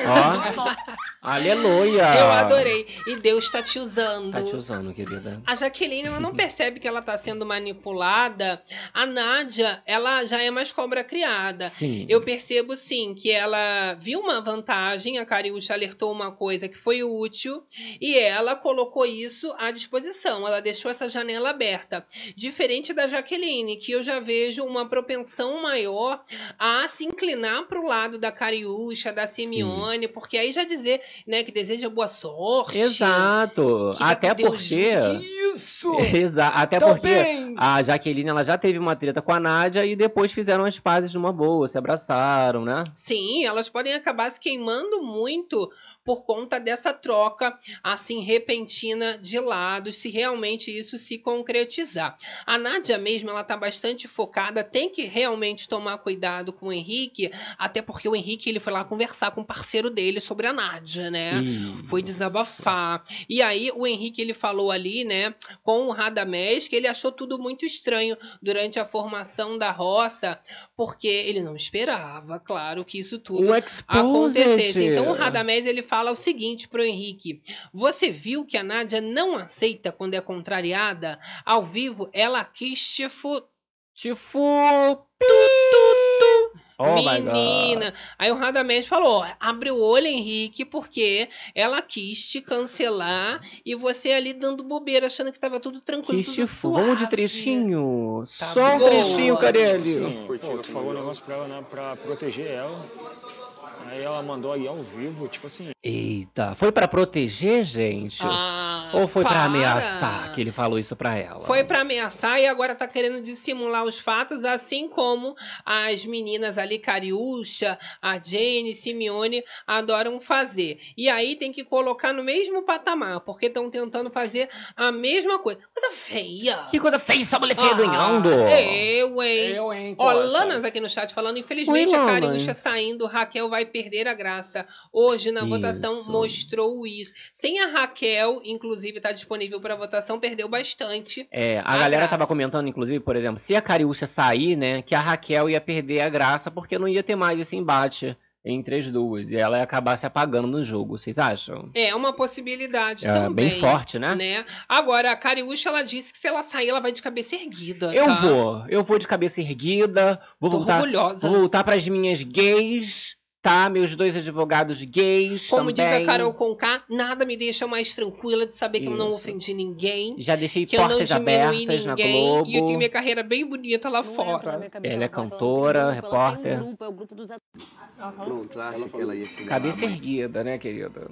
Ó, aleluia! Eu adorei. E Deus tá te usando. Tá te usando, querida. A Jaqueline, ela não percebe que ela tá sendo manipulada. A Nádia, ela já é mais cobra criada. Sim. Eu percebo sim que ela viu uma vantagem, a Cariúcha alertou uma coisa que foi útil e ela colocou isso à disposição. Ela deixou essa janela aberta. Diferente da Jaqueline, que eu já vejo uma propensão maior a se inclinar para o lado da Cariúcha, da Simeone, porque aí já dizer, né, que deseja boa sorte. Exato. Até porque. Isso! Exa Até Tô porque a Jaqueline ela já teve uma treta com a Nádia e depois fizeram as pazes numa boa, se abraçaram, né? Sim, elas podem acabar se queimando muito por conta dessa troca assim repentina de lados, se realmente isso se concretizar. A Nádia mesmo, ela tá bastante focada, tem que realmente tomar cuidado com o Henrique, até porque o Henrique ele foi lá conversar com o parceiro dele sobre a Nádia, né? Isso. Foi desabafar. E aí o Henrique ele falou ali, né, com o Radamés, que ele achou tudo muito estranho durante a formação da roça, porque ele não esperava, claro, que isso tudo exposed. acontecesse. Então o Radamés ele fala o seguinte pro Henrique: Você viu que a Nádia não aceita quando é contrariada? Ao vivo, ela quis te fu... Tipo. Oh my God. Menina. Aí o Radamés falou: ó, abre o olho, Henrique, porque ela quis te cancelar e você ali dando bobeira, achando que tava tudo tranquilo. Que tudo chifo. Vamos de suave. trechinho. Tá Só um boa. trechinho, cadê ele? Sim, pô, tu falou um negócio pra ela, né, pra proteger ela. Aí ela mandou aí ao vivo, tipo assim, Eita, foi pra proteger, gente? Ah, Ou foi pra para. ameaçar que ele falou isso pra ela? Foi pra ameaçar e agora tá querendo dissimular os fatos, assim como as meninas ali, Cariúcha, a Jane, Simeone, adoram fazer. E aí tem que colocar no mesmo patamar, porque estão tentando fazer a mesma coisa. Coisa feia. Que coisa feia essa mulher feia Ah, ganhando. Eu, hein? Eu, hein, Ó. Lanas aqui no chat falando, infelizmente Oi, a. Cariúcha saindo, Raquel vai perder a graça. Hoje na votação Isso. mostrou isso. Sem a Raquel, inclusive, tá disponível para votação, perdeu bastante. É, a, A galera graça. tava comentando, inclusive, por exemplo, se a Cariúcha sair, né, que a Raquel ia perder a graça porque não ia ter mais esse embate entre as duas. E ela ia acabar se apagando no jogo, vocês acham? É uma possibilidade É, também. bem forte, né? Agora, a Cariúcha, ela disse que se ela sair, ela vai de cabeça erguida. Eu tá? vou, eu vou de cabeça erguida, vou Tô voltar, orgulhosa. vou voltar pras minhas gays, tá? Meus dois advogados gays Como diz também. a Carol Conká, nada me deixa mais tranquila de saber que eu não Isso. ofendi ninguém. Já deixei Que eu não portas diminui abertas na ninguém. Globo. E eu tenho minha carreira bem bonita lá fora. Ela é cantora, repórter. Pronto, acha que ela ia. Cabeça erguida, né, querida?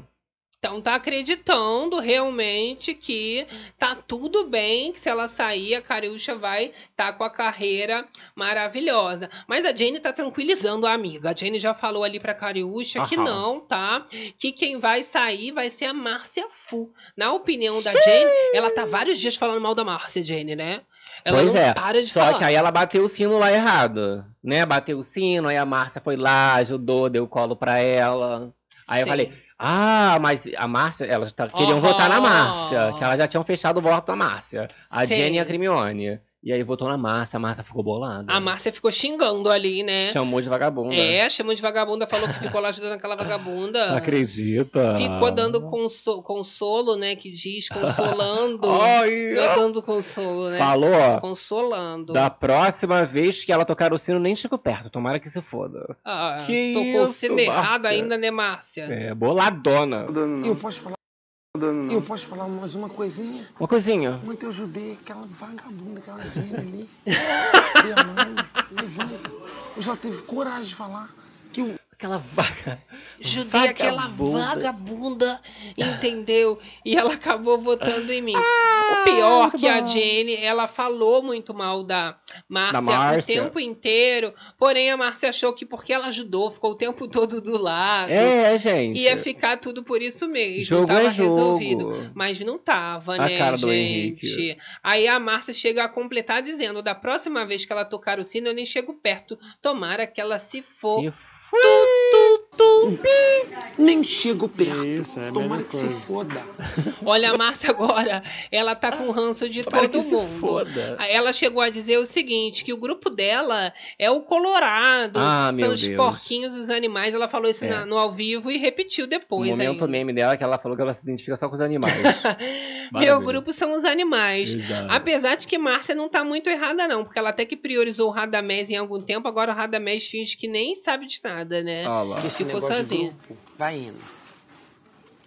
Então tá acreditando realmente que tá tudo bem, que se ela sair, a Cariúcha vai tá com a carreira maravilhosa. Mas a Jane tá tranquilizando a amiga. A Jane já falou ali pra Cariúcha que não, tá? Que quem vai sair vai ser a Márcia Fu. Na opinião da Jane, ela tá vários dias falando mal da Márcia, Jane, né? Ela pois é. para de Só falar. que aí ela bateu o sino lá errado, né? Bateu o sino, aí a Márcia foi lá, ajudou, deu colo pra ela. Aí eu Sim. falei, ah, mas a Márcia, elas tá- queriam Aham. votar na Márcia, que elas já tinham fechado o voto na Márcia. A Sim. Jenny e a Crimione. E aí votou na Márcia, a Márcia ficou bolada. A Márcia ficou xingando ali, né? Chamou de vagabunda. É, chamou de vagabunda, falou que ficou lá ajudando aquela vagabunda. Não acredita? Ficou dando conso- consolo, né? Que diz, consolando. Ai, Não é dando consolo, né? Falou, ó. Consolando. Da próxima vez que ela tocar o sino, nem chego perto. Tomara que se foda. Ah, Que tocou o isso, sino errado ainda, né, Márcia? É, boladona. Eu posso falar. Eu posso falar mais uma coisinha? Uma coisinha. Ontem eu ajudei aquela vagabunda, aquela Jenny ali. Minha mãe, levanta. Eu já teve coragem de falar que o Aquela vaga. Judei aquela Vagabunda. entendeu? E ela acabou votando em mim. o pior que a Jenny, ela falou muito mal da Márcia, Da Márcia. o tempo inteiro. Porém, a Márcia achou que porque ela ajudou, ficou o tempo todo do lado. É, gente. Ia ficar tudo por isso mesmo. Jogo tava é jogo. resolvido. Mas não tava, A né, cara do gente? Henrique. Aí a Márcia chega a completar dizendo: da próxima vez que ela tocar o sino, eu nem chego perto. Tomara que ela se for. Se Whee! Nem chego perto. Isso, é a Tomara mesma que se coisa. foda. Olha, a Márcia agora, ela tá com ranço de Tomara todo que se mundo. foda. Aí Ela chegou a dizer o seguinte: que o grupo dela é o Colorado. Ah, são meu os Deus. porquinhos, os animais. Ela falou isso É. na- no ao vivo e repetiu O depois. momento ainda. meme dela é que ela falou que ela se identifica só com os animais. Meu grupo são os animais. Exato. Apesar de que Márcia não tá muito errada, não, porque ela até que priorizou o Radamés em algum tempo, agora o Radamés finge que nem sabe de nada, né? Olha lá. Esse Ficou negócio de sozinha. grupo vai indo.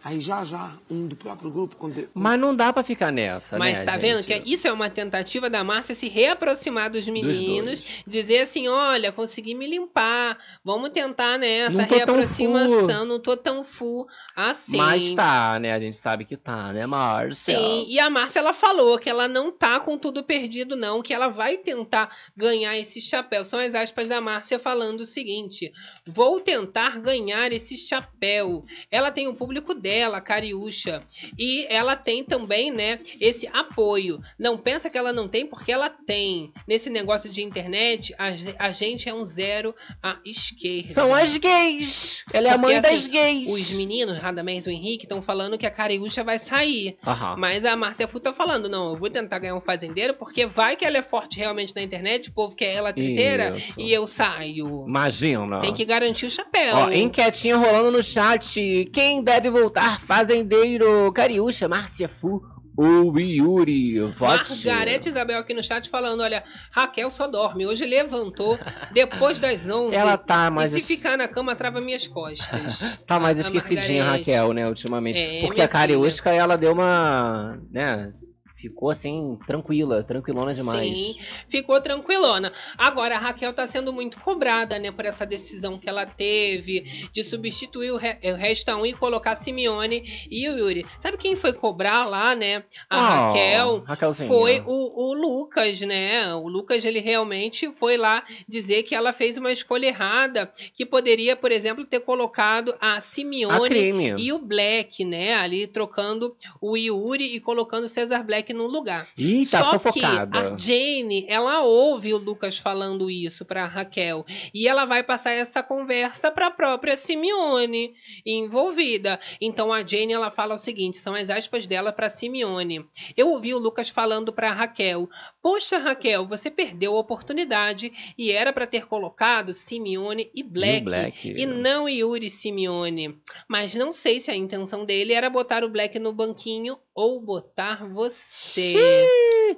Aí já já, um do próprio grupo, Mas não dá pra ficar nessa, Mas né, tá gente? vendo que isso é uma tentativa da Márcia se reaproximar dos meninos, dois. dizer assim, olha, consegui me limpar, vamos tentar nessa Não tô tão reaproximação, não tô tão full assim. Mas tá, né? A gente sabe que tá, né, Márcia? Sim, e a Márcia ela falou que ela não tá com tudo perdido, não, que ela vai tentar ganhar esse chapéu. São as aspas da Márcia falando o seguinte: vou tentar ganhar esse chapéu. Ela tem o público dela, Cariúcha, e ela tem também, né, esse apoio. Não pensa que ela não tem, porque ela tem. Nesse negócio de internet, a, a gente é um zero à esquerda. São as gays! Ela é a mãe das assim, gays! Os meninos, Radamés e o Henrique, estão falando que a Cariúcha vai sair. Aham. Mas a Márcia Fu tá falando, não, eu vou tentar ganhar um fazendeiro, porque vai que ela é forte realmente na internet, o povo quer ela triteira Isso. e eu saio. Imagina. Tem que garantir o chapéu. Ó, enquetinha rolando no chat. Quem deve voltar? Fazendeiro, Cariúcha, Márcia Fu ou Yuri? Vote. Margarete Isabel aqui no chat falando, olha, Raquel só dorme, hoje levantou depois das 11. Ela tá, mas... E se ficar na cama, trava minhas costas. Tá mais A esquecidinha, Margarete. Raquel, né, ultimamente. É, Porque a Cariúsca, ela deu uma... né... Ficou assim, tranquila, tranquilona demais. Sim, ficou tranquilona. Agora, a Raquel tá sendo muito cobrada, né, por essa decisão que ela teve de substituir o, Re o Resta 1 e colocar Simeone e o Yuri. Sabe quem foi cobrar lá, né? A Oh, Raquel. Raquelzinha. Foi o, o Lucas, né? O Lucas, ele realmente foi lá dizer que ela fez uma escolha errada, que poderia, por exemplo, ter colocado a A Simeone crime. e o Black, né? Ali trocando o Yuri e colocando o Cesar Black no lugar. Ih, tá Só fofocada. que a Jane, ela ouve o Lucas falando isso pra Raquel e ela vai passar essa conversa pra própria Simeone envolvida. Então a Jane ela fala o seguinte, são as aspas dela pra Simeone. Eu ouvi o Lucas falando pra Raquel: "Poxa, Raquel, você perdeu a oportunidade e era pra ter colocado Simeone e Black, Black. e não Yuri Simeone. Mas não sei se a intenção dele era botar o Black no banquinho ou botar você.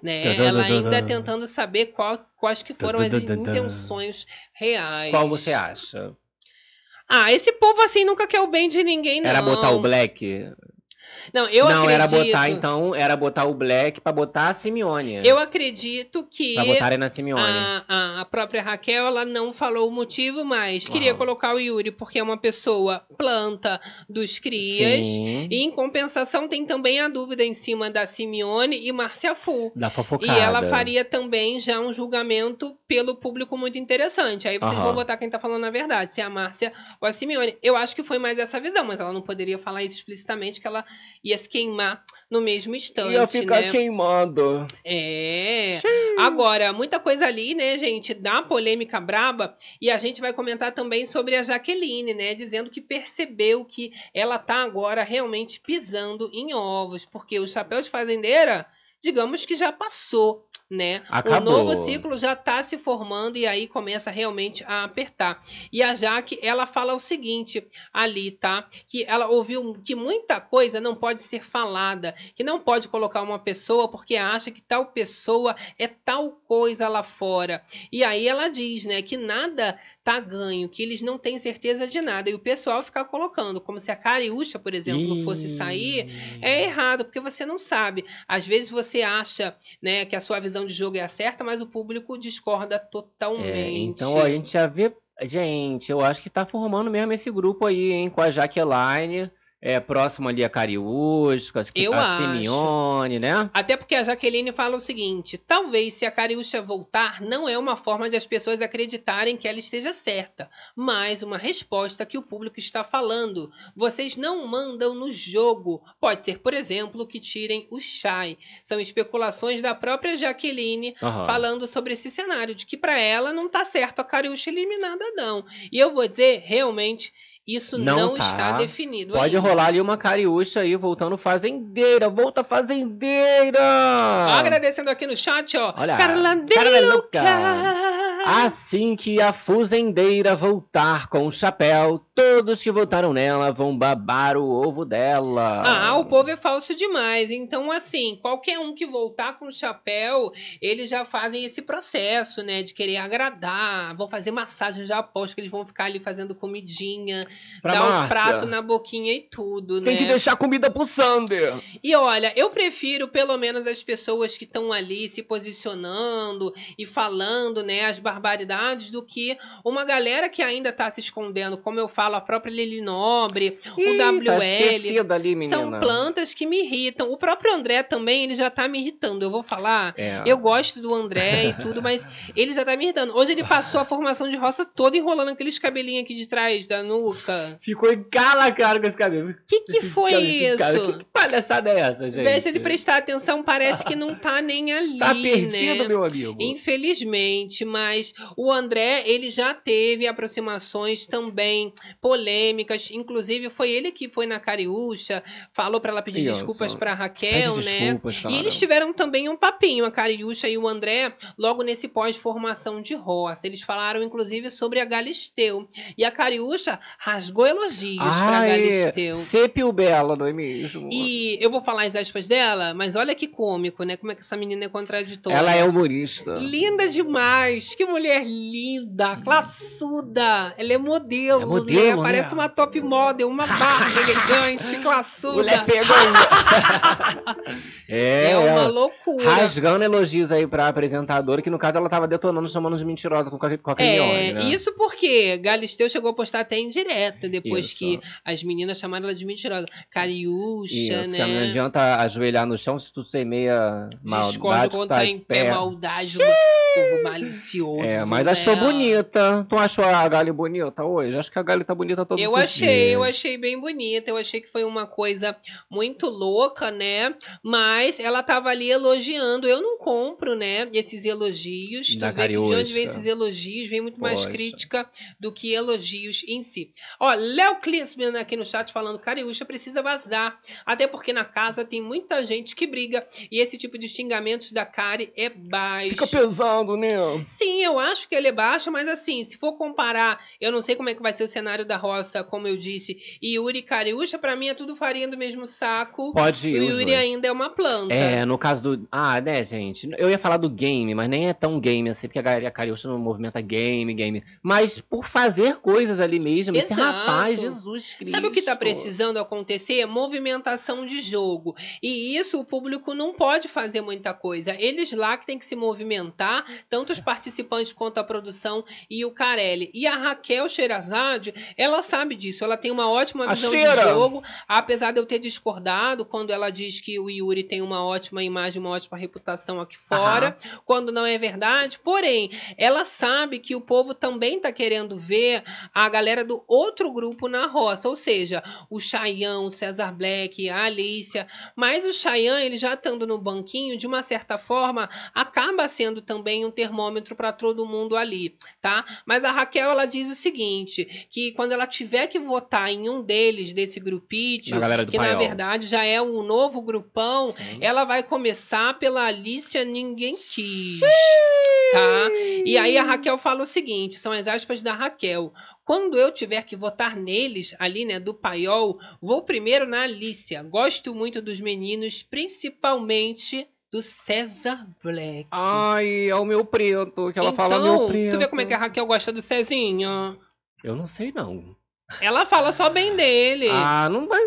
Né? Tadã, Ela ainda tentando saber qual- quais que foram as intenções reais. Qual você acha? Ah, esse povo assim nunca quer o bem de ninguém, não. Era botar o Black? Não, eu não, acredito. era botar, então, era botar o Black pra botar a Simeone. Eu acredito que Pra botarem na Simeone. a, a, própria Raquel, ela não falou o motivo, mas queria Aham. colocar o Yuri porque é uma pessoa planta dos crias. Sim. E em compensação tem também a dúvida em cima da Simeone e Márcia Fu. Da E fofocada. ela faria também já um julgamento pelo público muito interessante. Aí vocês Aham. vão votar quem tá falando a verdade, se é a Márcia ou a Simeone. Eu acho que foi mais essa visão, mas ela não poderia falar isso explicitamente, que ela ia se queimar no mesmo instante, Ia ficar né? queimando. É. Agora, muita coisa ali, né, gente, da polêmica braba. E a gente vai comentar também sobre a Jaqueline, né, dizendo que percebeu que ela tá agora realmente pisando em ovos, porque o chapéu de fazendeira, digamos que já passou, né? Acabou. O novo ciclo já tá se formando e aí começa realmente a apertar. E a Jaque, ela fala o seguinte ali, tá? Que ela ouviu que muita coisa não pode ser falada, que não pode colocar uma pessoa porque acha que tal pessoa é tal coisa lá fora. E aí ela diz, né, que nada tá ganho, que eles não têm certeza de nada. E o pessoal ficar colocando como se a Cariúcha, por exemplo, fosse sair, é errado, porque você não sabe. Às vezes você acha, né, que a sua visão de jogo é a certa, mas o público discorda totalmente. É, então a gente já vê. Gente, eu acho que tá formando mesmo esse grupo aí, hein? Com a Jaqueline, é, próximo ali a Cariús, com a, Eu a acho. Simeone, né? Até porque a Jaqueline fala o seguinte: talvez se a Cariúcha voltar, não é uma forma de as pessoas acreditarem que ela esteja certa, mas uma resposta que o público está falando. Vocês não mandam no jogo. Pode ser, por exemplo, que tirem o Shai. São especulações da própria Jaqueline Aham. falando sobre esse cenário, de que para ela não tá certo a Cariúcha eliminada, não. E eu vou dizer, realmente. Isso Não não, tá. está definido Pode ainda. rolar ali uma Cariúcha aí, voltando fazendeira. Volta fazendeira! Agradecendo aqui no chat, ó. Olha, Carla Carla. Assim que a fuzendeira voltar com o chapéu, todos que votaram nela vão babar o ovo dela. Ah, o povo é falso demais. Então, assim, qualquer um que voltar com o chapéu, eles já fazem esse processo, né? De querer agradar. Vão fazer massagem, já aposto que eles vão ficar ali fazendo comidinha, Pra dar um Márcia. prato na boquinha e tudo, Tem né? que deixar comida pro Sander. E olha, eu prefiro pelo menos as pessoas que estão ali se posicionando e falando, né, as barbaridades do que uma galera que ainda tá se escondendo, como eu falo, a própria Lili Nobre, Ih, o tá WL. esquecida ali, menina. São plantas que me irritam. O próprio André também, ele já tá me irritando. Eu vou falar. É. Eu gosto do André e tudo, mas ele já tá me irritando. Hoje ele passou a formação de roça toda enrolando aqueles cabelinhos aqui de trás da nuca. Ficou em cala cara com esse cabelo. O que que foi Cara, isso? Cara, que, que palhaçada é essa, gente? vez de ele prestar atenção, parece que não tá nem ali, Tá perdido, né? meu amigo. Infelizmente, mas o André, ele já teve aproximações também polêmicas, inclusive foi ele que foi na Cariúcha, falou pra ela pedir desculpas pra Raquel, né? desculpas, E cara. eles tiveram também um papinho, a Cariúcha e o André, logo nesse pós-formação de roça. Eles falaram, inclusive, sobre a Galisteu. E a Cariúcha rasgou elogios pra Ai, Galisteu. Sepio Bela, não é mesmo? E eu vou falar as aspas dela, mas olha que cômico, né? Como é que essa menina é contraditória. Ela é humorista. Linda demais! Que mulher linda, classuda! Ela é modelo, É modelo, né? né? Parece uma top model, uma barra elegante, classuda. Mulher pegou. é, É uma loucura. rasgando elogios aí pra apresentadora, que no caso ela tava detonando, chamando de mentirosa com Crimione, É, né? isso porque Galisteu chegou a postar até em direta, depois Isso. que as meninas chamaram ela de mentirosa. Cariúcha, Isso, que não né? adianta ajoelhar no chão se tu semeia maldade, Discordo quando tá em em pé, pé. maldade, povo malicioso. É, mas né? achou bonita. Tu achou a Gali bonita hoje? Acho que a Gali tá bonita todos Eu os achei, dias. eu achei bem bonita. Eu achei que foi uma coisa muito louca, né? Mas ela tava ali elogiando. Eu não compro, né? Esses elogios. Da tu vê que de onde vem esses elogios? Vem muito mais Poxa. crítica do que elogios em si. Ó, Léo Klinsmann aqui no chat falando: Cariúcha precisa vazar. Até porque na casa tem muita gente que briga. E esse tipo de xingamentos da Cari é baixo. Fica pesando, né? Sim, eu Eu acho que ele é baixo, mas assim, se for comparar, eu não sei como é que vai ser o cenário da roça, como eu disse, e Yuri e Cariúcha, pra mim é tudo farinha do mesmo saco. Pode ir. o os Yuri ainda é uma planta. É, no caso do. Ah, né, gente? Eu ia falar do game, mas nem é tão game assim, porque a galera Cariúcha não movimenta game, game. Mas por fazer coisas ali mesmo. Esse Exato. rapaz, Jesus Cristo. Sabe o que tá precisando acontecer? Movimentação de jogo. E isso o público não pode fazer muita coisa. Eles lá que tem que se movimentar, tanto os participantes quanto a produção e o Carelli. E a Raquel Sherazade, ela sabe disso. Ela tem uma ótima visão de jogo. Apesar de eu ter discordado quando ela diz que o Yuri tem uma ótima imagem, uma ótima reputação aqui fora, quando não é verdade. Porém, ela sabe que o povo também tá querendo ver a galera do outro grupo na roça, ou seja, o Chayão, o César Black, a Alicia. Mas o Chayanne, ele já estando no banquinho, de uma certa forma, acaba sendo também um termômetro para todo mundo ali, tá? Mas a Raquel, ela diz o seguinte, que quando ela tiver que votar em um deles, desse Na do que na paiol. verdade já é o novo grupão, Sim. ela vai começar pela Alicia Ninguém Quis, tá? E aí a Raquel fala o seguinte, são as aspas da Raquel. Quando eu tiver que votar neles, ali, né, do paiol, vou primeiro na Alicia. Gosto muito dos meninos, principalmente do César Black. Ai, é o meu preto, que ela fala meu então, preto. tu vê como é que a Raquel gosta do Cezinha? Eu não sei, não. Ela fala só bem dele. Ah, não vai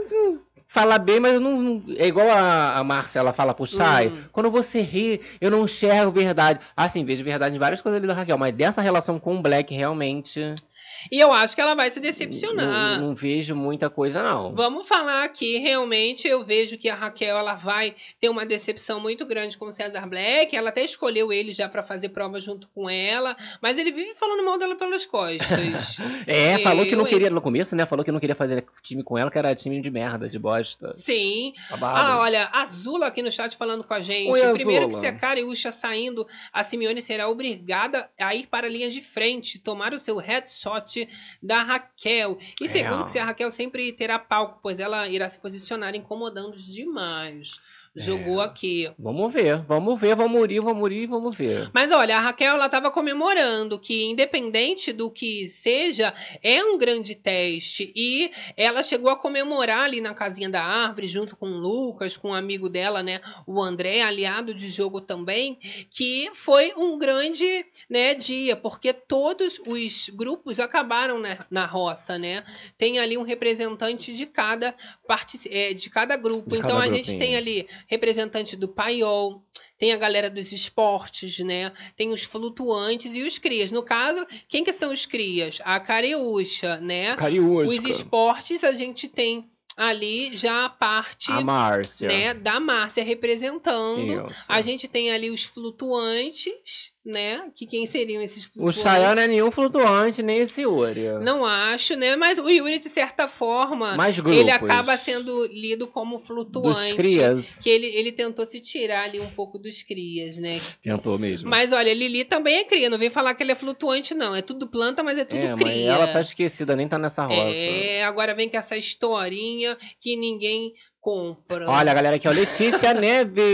falar bem, mas eu não, não- É igual a, a Marcela fala pro Chay. Hum. Quando você ri, eu não enxergo verdade. Assim, vejo verdade em várias coisas ali da Raquel, mas dessa relação com o Black, realmente. E eu acho que ela vai se Não, decepcionar. não vejo muita coisa, não. Vamos falar aqui, realmente eu vejo que a Raquel ela vai ter uma decepção muito grande com o César Black. Ela até escolheu ele já pra fazer prova junto com ela, mas ele vive falando mal dela pelas costas. É, falou que não queria no começo, né? Falou que não queria fazer time com ela, que era time de merda, de bosta. Sim. Babado. Ah, olha, a Azula aqui no chat falando com a gente. Oi, Primeiro que se a Cariúcha saindo, a Simeone será obrigada a ir para a linha de frente, tomar o seu headshot da Raquel. E segundo É. que se a Raquel sempre terá palco, pois ela irá se posicionar incomodando demais. Jogou É. aqui. Vamos ver, vamos ver, vamos ir, vamos ir, vamos ver. Mas olha, a Raquel ela estava comemorando que, independente do que seja, é um grande teste. E ela chegou a comemorar ali na casinha da árvore, junto com o Lucas, com um amigo dela, né? O André, aliado de jogo também, que foi um grande né, dia, porque todos os grupos acabaram na, na roça, né? Tem ali um representante de cada, partici- é, de cada grupo. De então cada a gente tem ali representante do paiol, tem a galera dos esportes, né? Tem os flutuantes e os crias. No caso, quem que são os crias? A Careúcha, né? Cariúsca. Os esportes a gente tem ali já a parte A Márcia. né, da Márcia representando. Isso. A gente tem ali os flutuantes, né? Que quem seriam esses O flutuantes? Chayanne não é nenhum flutuante, nem esse Yuri. Não acho, né? Mas o Yuri, de certa forma, ele acaba sendo lido como flutuante. Dos crias. Que ele, ele tentou se tirar ali um pouco dos crias, né? Tentou mesmo. Mas olha, Lili também é cria. Não vem falar que ele é flutuante, não. É tudo planta, mas é tudo é, cria. mas ela tá esquecida, nem tá nessa roça. É, agora vem com essa historinha que ninguém compra. Olha, a galera aqui, ó. Letícia Neves.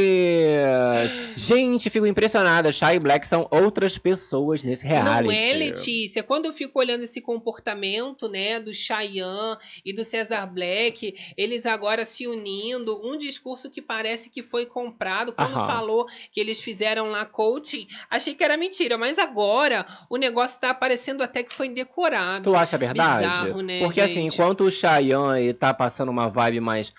Gente, fico impressionada. Shy e Black são outras pessoas nesse reality. Não é, Letícia. Quando eu fico olhando esse comportamento, né, do Chayanne e do Cesar Black, eles agora se unindo, um discurso que parece que foi comprado. Quando Aham. falou que eles fizeram lá coaching, achei que era mentira, mas agora o negócio tá parecendo até que foi decorado. Tu acha verdade? Bizarro, né, Porque assim, gente? enquanto o Chayanne tá passando uma vibe mais,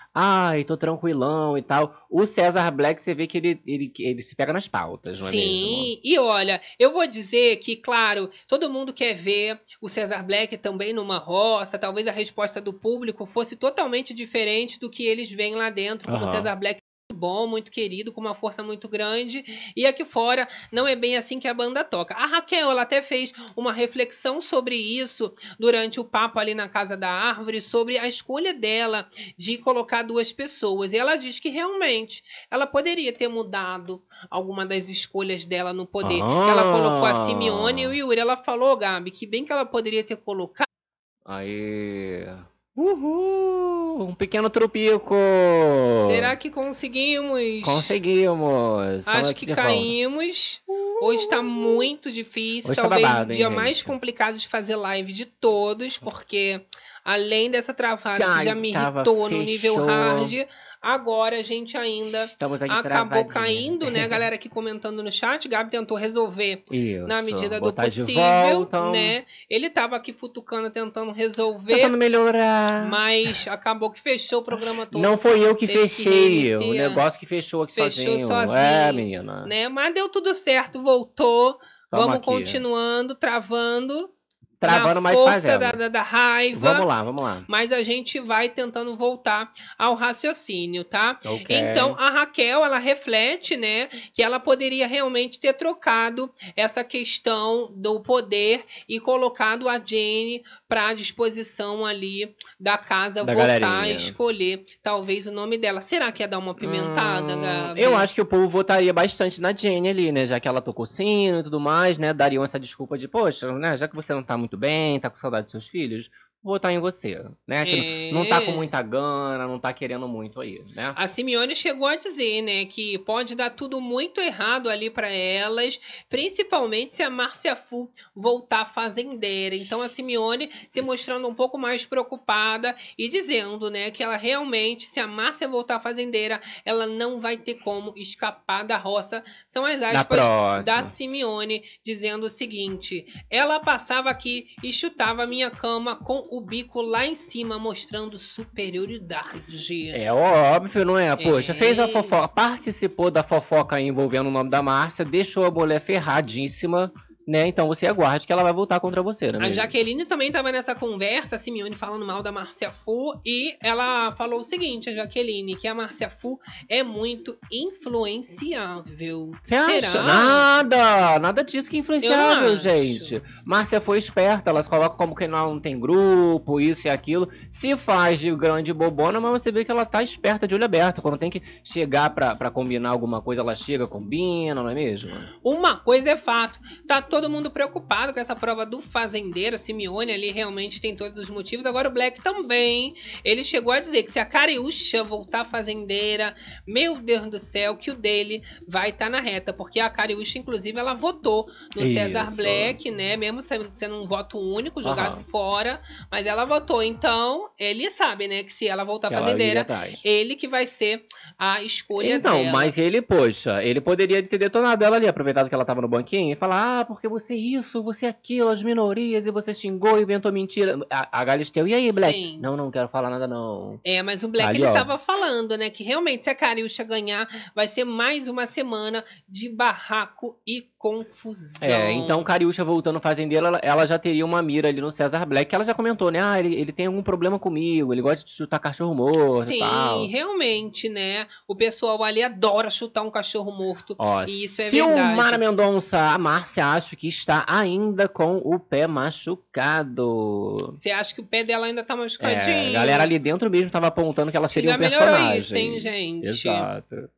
ai, tô tranquilão e tal, o César Black, você vê que ele, ele, ele se pega nas pautas, não é mesmo? Sim, e olha, eu vou dizer que, claro, todo mundo quer ver o Cesar Black também numa roça. Talvez a resposta do público fosse totalmente diferente do que eles veem lá dentro, como o Aham. Cesar Black bom, muito querido, com uma força muito grande. E aqui fora não é bem assim que a banda toca. A Raquel, ela até fez uma reflexão sobre isso durante o papo ali na casa da árvore, sobre a escolha dela de colocar duas pessoas. E ela diz que realmente ela poderia ter mudado alguma das escolhas dela no poder. Ah. Ela colocou a Simeone e o Yuri. Ela falou, Gabi, que bem que ela poderia ter colocado. Aí. Uhul! Um pequeno trupico! Será que conseguimos? Conseguimos! Acho que de volta. caímos. Hoje tá muito difícil, Hoje tá talvez babado, o hein, dia gente? mais complicado de fazer live de todos, porque além dessa travada Ai, que já me irritou no nível hard, agora a gente ainda acabou caindo, né? A galera aqui comentando no chat, Gabi tentou resolver Isso. na medida do possível, né? Ele tava aqui futucando, tentando resolver, Tentando melhorar. mas acabou que fechou o programa todo. Não foi eu que Teve que fechei, o negócio que fechou aqui Fechou sozinho. sozinho, É, menina. né? Mas deu tudo certo, voltou. Tamo Vamos aqui. continuando, travando. Travando, na mas força da, da, da raiva. Vamos lá, vamos lá. Mas a gente vai tentando voltar ao raciocínio, tá? Ok. Então, a Raquel, ela reflete, né, que ela poderia realmente ter trocado essa questão do poder e colocado a Jane para disposição ali da casa Da voltar a galerinha. escolher talvez o nome dela. Será que ia dar uma pimentada, Hum, Gabi? Eu acho que o povo votaria bastante na Jenny ali, né? Já que ela tocou sino e tudo mais, né? Dariam essa desculpa de, poxa, né? Já que você não tá muito bem, tá com saudade dos seus filhos, votar em você, né? Que É. não, tá com muita gana, não tá querendo muito aí, né? A Simeone chegou a dizer, né, que pode dar tudo muito errado ali para elas, principalmente se a Márcia Fu voltar fazendeira. Então a Simeone se mostrando um pouco mais preocupada e dizendo, né, que ela realmente, se a Márcia voltar fazendeira, ela não vai ter como escapar da roça. São as aspas da Simeone dizendo o seguinte: ela passava aqui e chutava minha cama com o bico lá em cima, mostrando superioridade. É óbvio, não é? Poxa, É. fez a fofoca, participou da fofoca envolvendo o nome da Márcia, deixou a mulher ferradíssima, né? Então você aguarde que ela vai voltar contra você, né? A mesmo? Jaqueline também estava nessa conversa, a Simeone falando mal da Márcia Fu, e ela falou o seguinte, a Jaqueline, que a Márcia Fu é muito influenciável. Você acha? Será? Nada, nada disso que é influenciável, gente. Márcia foi esperta, elas colocam como que não tem grupo, isso e aquilo. Se faz de grande bobona, mas você vê que ela tá esperta de olho aberto. Quando tem que chegar pra, pra combinar alguma coisa, ela chega, combina, não é mesmo? Uma coisa é fato, tá todo mundo preocupado com essa prova do fazendeiro, Simeone ali realmente tem todos os motivos. Agora o Black também, ele chegou a dizer que se a Cariúcha voltar fazendeira, meu Deus do céu, que o dele vai estar na reta, porque a Cariúcha, inclusive, ela votou no Isso. César Black, né? Mesmo sendo um voto único, jogado fora, mas ela votou. Então, ele sabe, né, que se ela voltar Que fazendeira, ele que vai ser a escolha Então, dela. mas ele, poxa, ele poderia ter detonado ela ali, aproveitado que ela tava no banquinho, e falar: ah, porque você é isso, você é aquilo, as minorias, e você xingou, inventou mentira. A, a Galisteu, e aí, Black? Sim. Não, não quero falar nada, não. É, mas o Black Ali, ele ó. tava falando, né, que realmente se a Cariúcha ganhar, vai ser mais uma semana de barraco e confusão. É, então Cariúcha voltando fazendeira, ela, ela já teria uma mira ali no César Black, que ela já comentou, né? Ah, ele, ele tem algum problema comigo, ele gosta de chutar cachorro morto Sim, e tal. realmente, né? O pessoal ali adora chutar um cachorro morto. Ó, E isso é se verdade. o Mara Mendonça, a Márcia, acho que está ainda com o pé machucado. Você acha que o pé dela ainda tá machucadinho? É, a galera ali dentro mesmo tava apontando que ela seria Já um melhorou personagem. isso, hein, gente? Exato.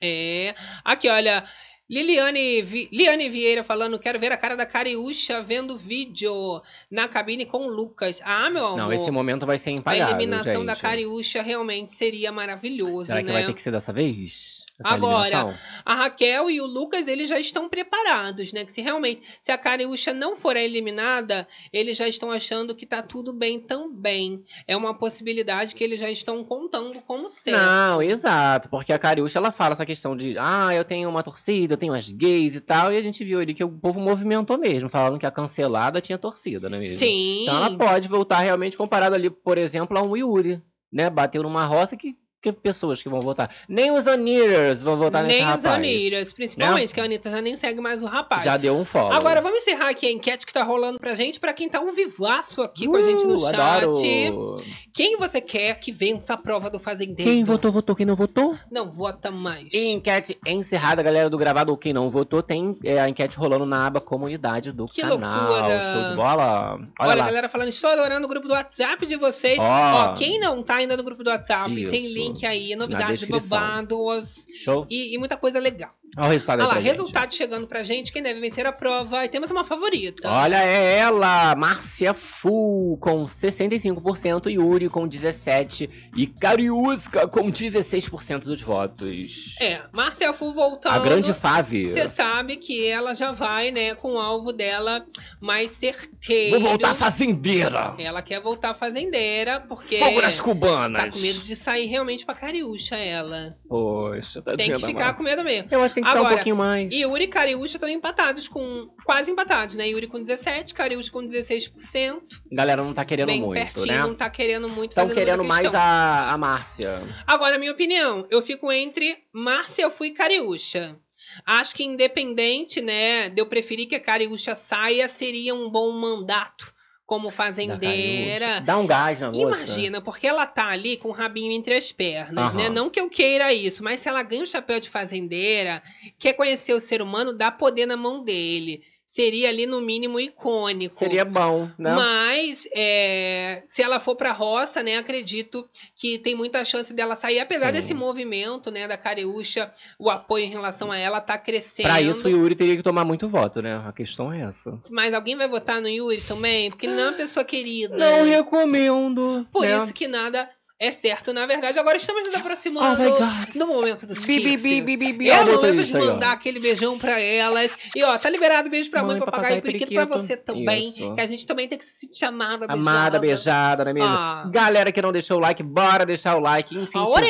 É. Aqui, olha. Liliane, Vi- Liane Vieira falando, quero ver a cara da Cariúcha vendo vídeo na cabine com o Lucas. Ah, meu amor. Não, esse momento vai ser A impagável, eliminação da gente. Cariúcha realmente seria maravilhoso, Será né? que vai ter que ser dessa vez? Agora? A Raquel e o Lucas, eles já estão preparados, né? Que se realmente, se a Cariúcha não for eliminada, eles já estão achando que tá tudo bem também. É uma possibilidade que eles já estão contando como certo. Não, exato, porque a Cariúcha ela fala essa questão de, ah, eu tenho uma torcida, eu tenho as gays e tal, e a gente viu ali que o povo movimentou mesmo, falando que a cancelada tinha torcida, não é mesmo? Sim. Então ela pode voltar realmente comparado ali, por exemplo, a um Yuri, né? Bateu numa roça que, que pessoas que vão votar. Nem os Anitters vão votar nesse Nem rapaz. os Aniras, principalmente, que a Anitta já nem segue mais o rapaz. Já deu um follow. Agora, vamos encerrar aqui a enquete que tá rolando pra gente, pra quem tá um vivaço aqui com a gente no Uh, chat. adoro. Quem você quer que vença a prova do fazendeiro? Quem votou, votou. Quem não votou? Não vota mais. E enquete encerrada, galera do gravado quem não votou, tem é, a enquete rolando na aba comunidade do Que canal. loucura. Show de bola. Olha, Olha, lá. galera falando, estou adorando o grupo do WhatsApp de vocês. Ó. Ó, quem não tá ainda no grupo do WhatsApp, Isso. tem link link aí, novidades descrição. babados Show? e, e muita coisa legal. Olha o resultado Olha lá, gente. resultado chegando pra gente, quem deve vencer a prova. E temos uma favorita. Olha, é ela, Márcia Fu com 65%, Yuri com 17% e Cariusca com 16% dos votos. É, Márcia Fu voltando. A grande Fave. Você sabe que ela já vai, né, com o alvo dela mais certeiro. Vou voltar fazendeira. Ela quer voltar fazendeira, porque Fogo nas cubanas. tá com medo de sair realmente pra Cariúcha, ela. Poxa, tá Tem que ficar com medo mesmo. Eu acho que tem que ficar um Agora, pouquinho mais. Yuri e Cariúcha estão empatados com. Quase empatados, né? Yuri com 17, Cariúcha com 16%. Galera não tá querendo bem muito, pertinho, né? não tá querendo muito Estão querendo muita mais a, a Márcia. Agora, minha opinião, eu fico entre Márcia Fu e Cariúcha. Acho que independente, né, de eu preferir que a Cariúcha saia, seria um bom mandato como fazendeira. Dá um gás na moça. Imagina, porque ela tá ali com o rabinho entre as pernas, Aham. né? Não que eu queira isso, mas se ela ganha o chapéu de fazendeira, quer conhecer o ser humano, dá poder na mão dele. Seria ali, no mínimo, icônico. Seria bom, né? Mas, é, se ela for pra roça, né, acredito que tem muita chance dela sair. Apesar Sim. desse movimento, né, da Cariúcha, o apoio em relação a ela tá crescendo. Pra isso, o Yuri teria que tomar muito voto, né? A questão é essa. Mas alguém vai votar no Yuri também? Porque ele não é uma pessoa querida. Não recomendo. Por né? isso que nada é certo, na verdade. Agora estamos nos aproximando Oh do momento dos Bi, bi. É o momento de aí, mandar aquele beijão pra elas. E ó, tá liberado beijo pra mãe, Mãe, papagaio papagaio e periquito pra você também. Isso. Que a gente também tem que se sentir amada, beijada. Amada, beijada, não é mesmo? Ah. Galera que não deixou o like, bora deixar o like, incentivar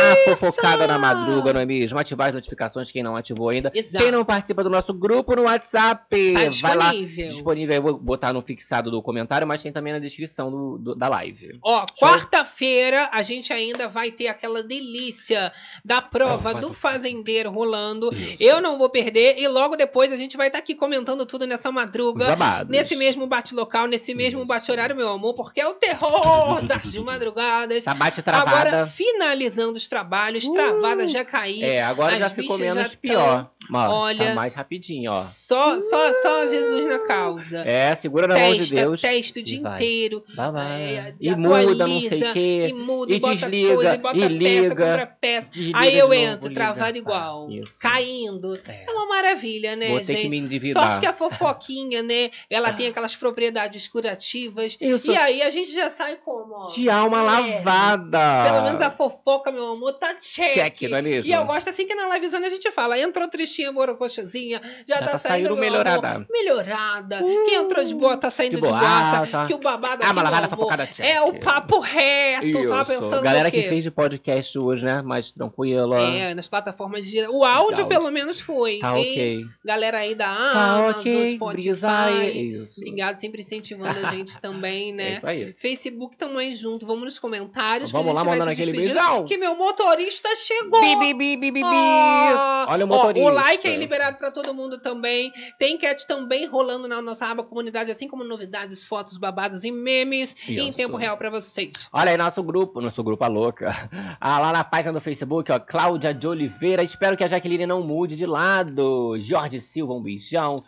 a fofocada na madruga, não é mesmo? Ativar as notificações, quem não ativou ainda. Exato. Quem não participa do nosso grupo no WhatsApp, Tá vai lá. disponível. Disponível, eu vou botar no fixado do comentário, mas tem também na descrição do, do- da live. Ó, quarta-feira a gente ainda vai ter aquela delícia da prova Prova do fazendeiro rolando. Isso. Eu não vou perder e logo depois a gente vai estar aqui comentando tudo nessa madruga. Nesse mesmo bate-local, nesse mesmo bate-horário, meu amor, porque é o terror das madrugadas. Essa bate travada. Agora, finalizando os trabalhos, travada já caí. é, agora já ficou menos já pior. Mano, Olha, tá mais rapidinho, ó. Só, só, só Jesus na causa. É, segura na mão de testa, Deus. testa o dia vai. inteiro. Vai, vai. É, e muda, não sei o quê. E muda, e e bota desliga, coisa, e bota e peça, liga, compra peça. desliga Aí de eu novo, entro, liga. travado Ah, igual. isso. Caindo. É. É uma maravilha, né, Vou ter gente? que me endividar. Sorte que a fofoquinha, né? Ela tem aquelas propriedades curativas. Isso. E aí a gente já sai como, ó. De alma leve. lavada. Pelo menos a fofoca, meu amor, tá check. Check, não é mesmo? E eu gosto assim que na livezona a gente fala, entrou tristinha, borocochazinha, já, Já tá, tá saindo, saindo melhorada. amor, melhorada. Quem entrou de boa tá saindo de de, boa. boaça, Ah, tá. que o babado Ah, aqui, lavada meu amor, é o papo reto, tava Isso. pensando Galera que fez de podcast hoje, né? Mais tranquila. É, nas plataformas de... O áudio, pelo menos, foi. Tá hein? ok. Galera aí da Tá Amazon, ok. Spotify. Brisa. Isso. Obrigado, sempre incentivando a gente também, É né? isso aí. Facebook também junto. Vamos nos comentários. Vamos lá, mandando aquele beijão. Que meu motorista chegou. Bi, bi, bi, bi, bi. Ó, Olha o ó, motorista. o like aí liberado pra todo mundo também. Tem enquete também rolando na nossa aba comunidade, assim como novidades, fotos, babados e memes em Isso. tempo real pra vocês. Olha aí nosso grupo, nosso grupo a louca. Ah, lá na página do Facebook, ó, Cláudia de Oliveira. Espero que a Jaqueline não mude de lado. Jorge Silva, um beijão.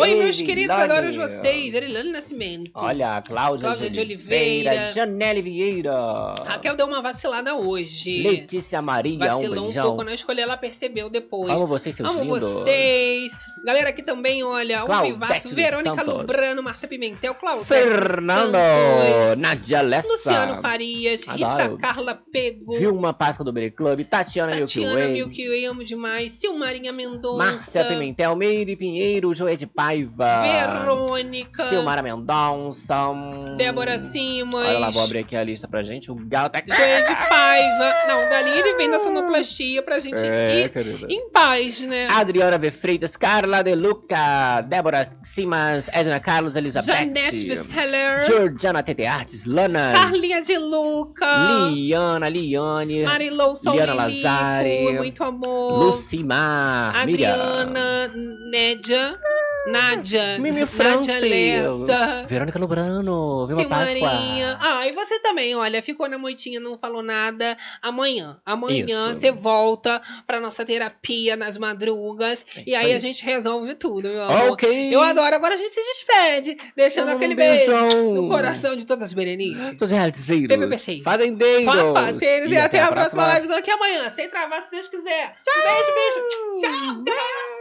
Oi, meus queridos, adoro vocês. Erilane Nascimento. Olha, Cláudia, Cláudia de Oliveira. Oliveira. Janelle Vieira. Raquel deu uma vacilada hoje. Letícia Maria, um Vacilou um beijão. pouco na escolha, ela percebeu depois. Amo vocês, seus Amo lindos. vocês. Galera aqui também, olha, Claudete Vivaço, Verônica Santos. Lubrano, Márcia Pimentel, Claudete Fernando, Santos, Nadia Lessa. Luciano Farias, Rita Adoro. Carla Pego, Vilma Páscoa do Break Club, Tatiana, Milky Tatiana Way, Milky Way, amo demais, Silmarinha Mendonça, Márcia Pimentel, Meire Pinheiro, Joé de Paiva, Verônica, Silmara Mendonça, Débora Simas, Olha lá, vou abrir aqui a lista pra gente. O Galo tá... Joia de Paiva. Não, o Galinha ele vem da sonoplastia pra gente É, ir querida. em paz, né? Adriana V. Freitas, Carla De Luca, Débora Simas, Edna Carlos, Elizabeth, Janete Bestseller, Georgiana Tete Artes, Lana, Carlinha de Luca, Liana, Liane, Marilou Liana Lazari, muito amor. Lucimar, Miriam. Adriana Nédia. Nádia, Mimi Nádia. Lessa. Verônica Lubrano. Viva Silmarinha. Páscoa. Ah, e você também, olha, ficou na moitinha, não falou nada. Amanhã, amanhã Isso. você volta pra nossa terapia nas madrugas. É e aí, aí. a gente resolve tudo, meu amor. Ok. Eu adoro. Agora a gente se despede, deixando Um aquele beijo no coração de todas as berenices. Dos realizeiros. Bebeceiros. Fazendeiros. Papateiros e, até, a próxima livezão aqui amanhã. Sem travar, se Deus quiser. Beijo, beijo. Tchau. Até.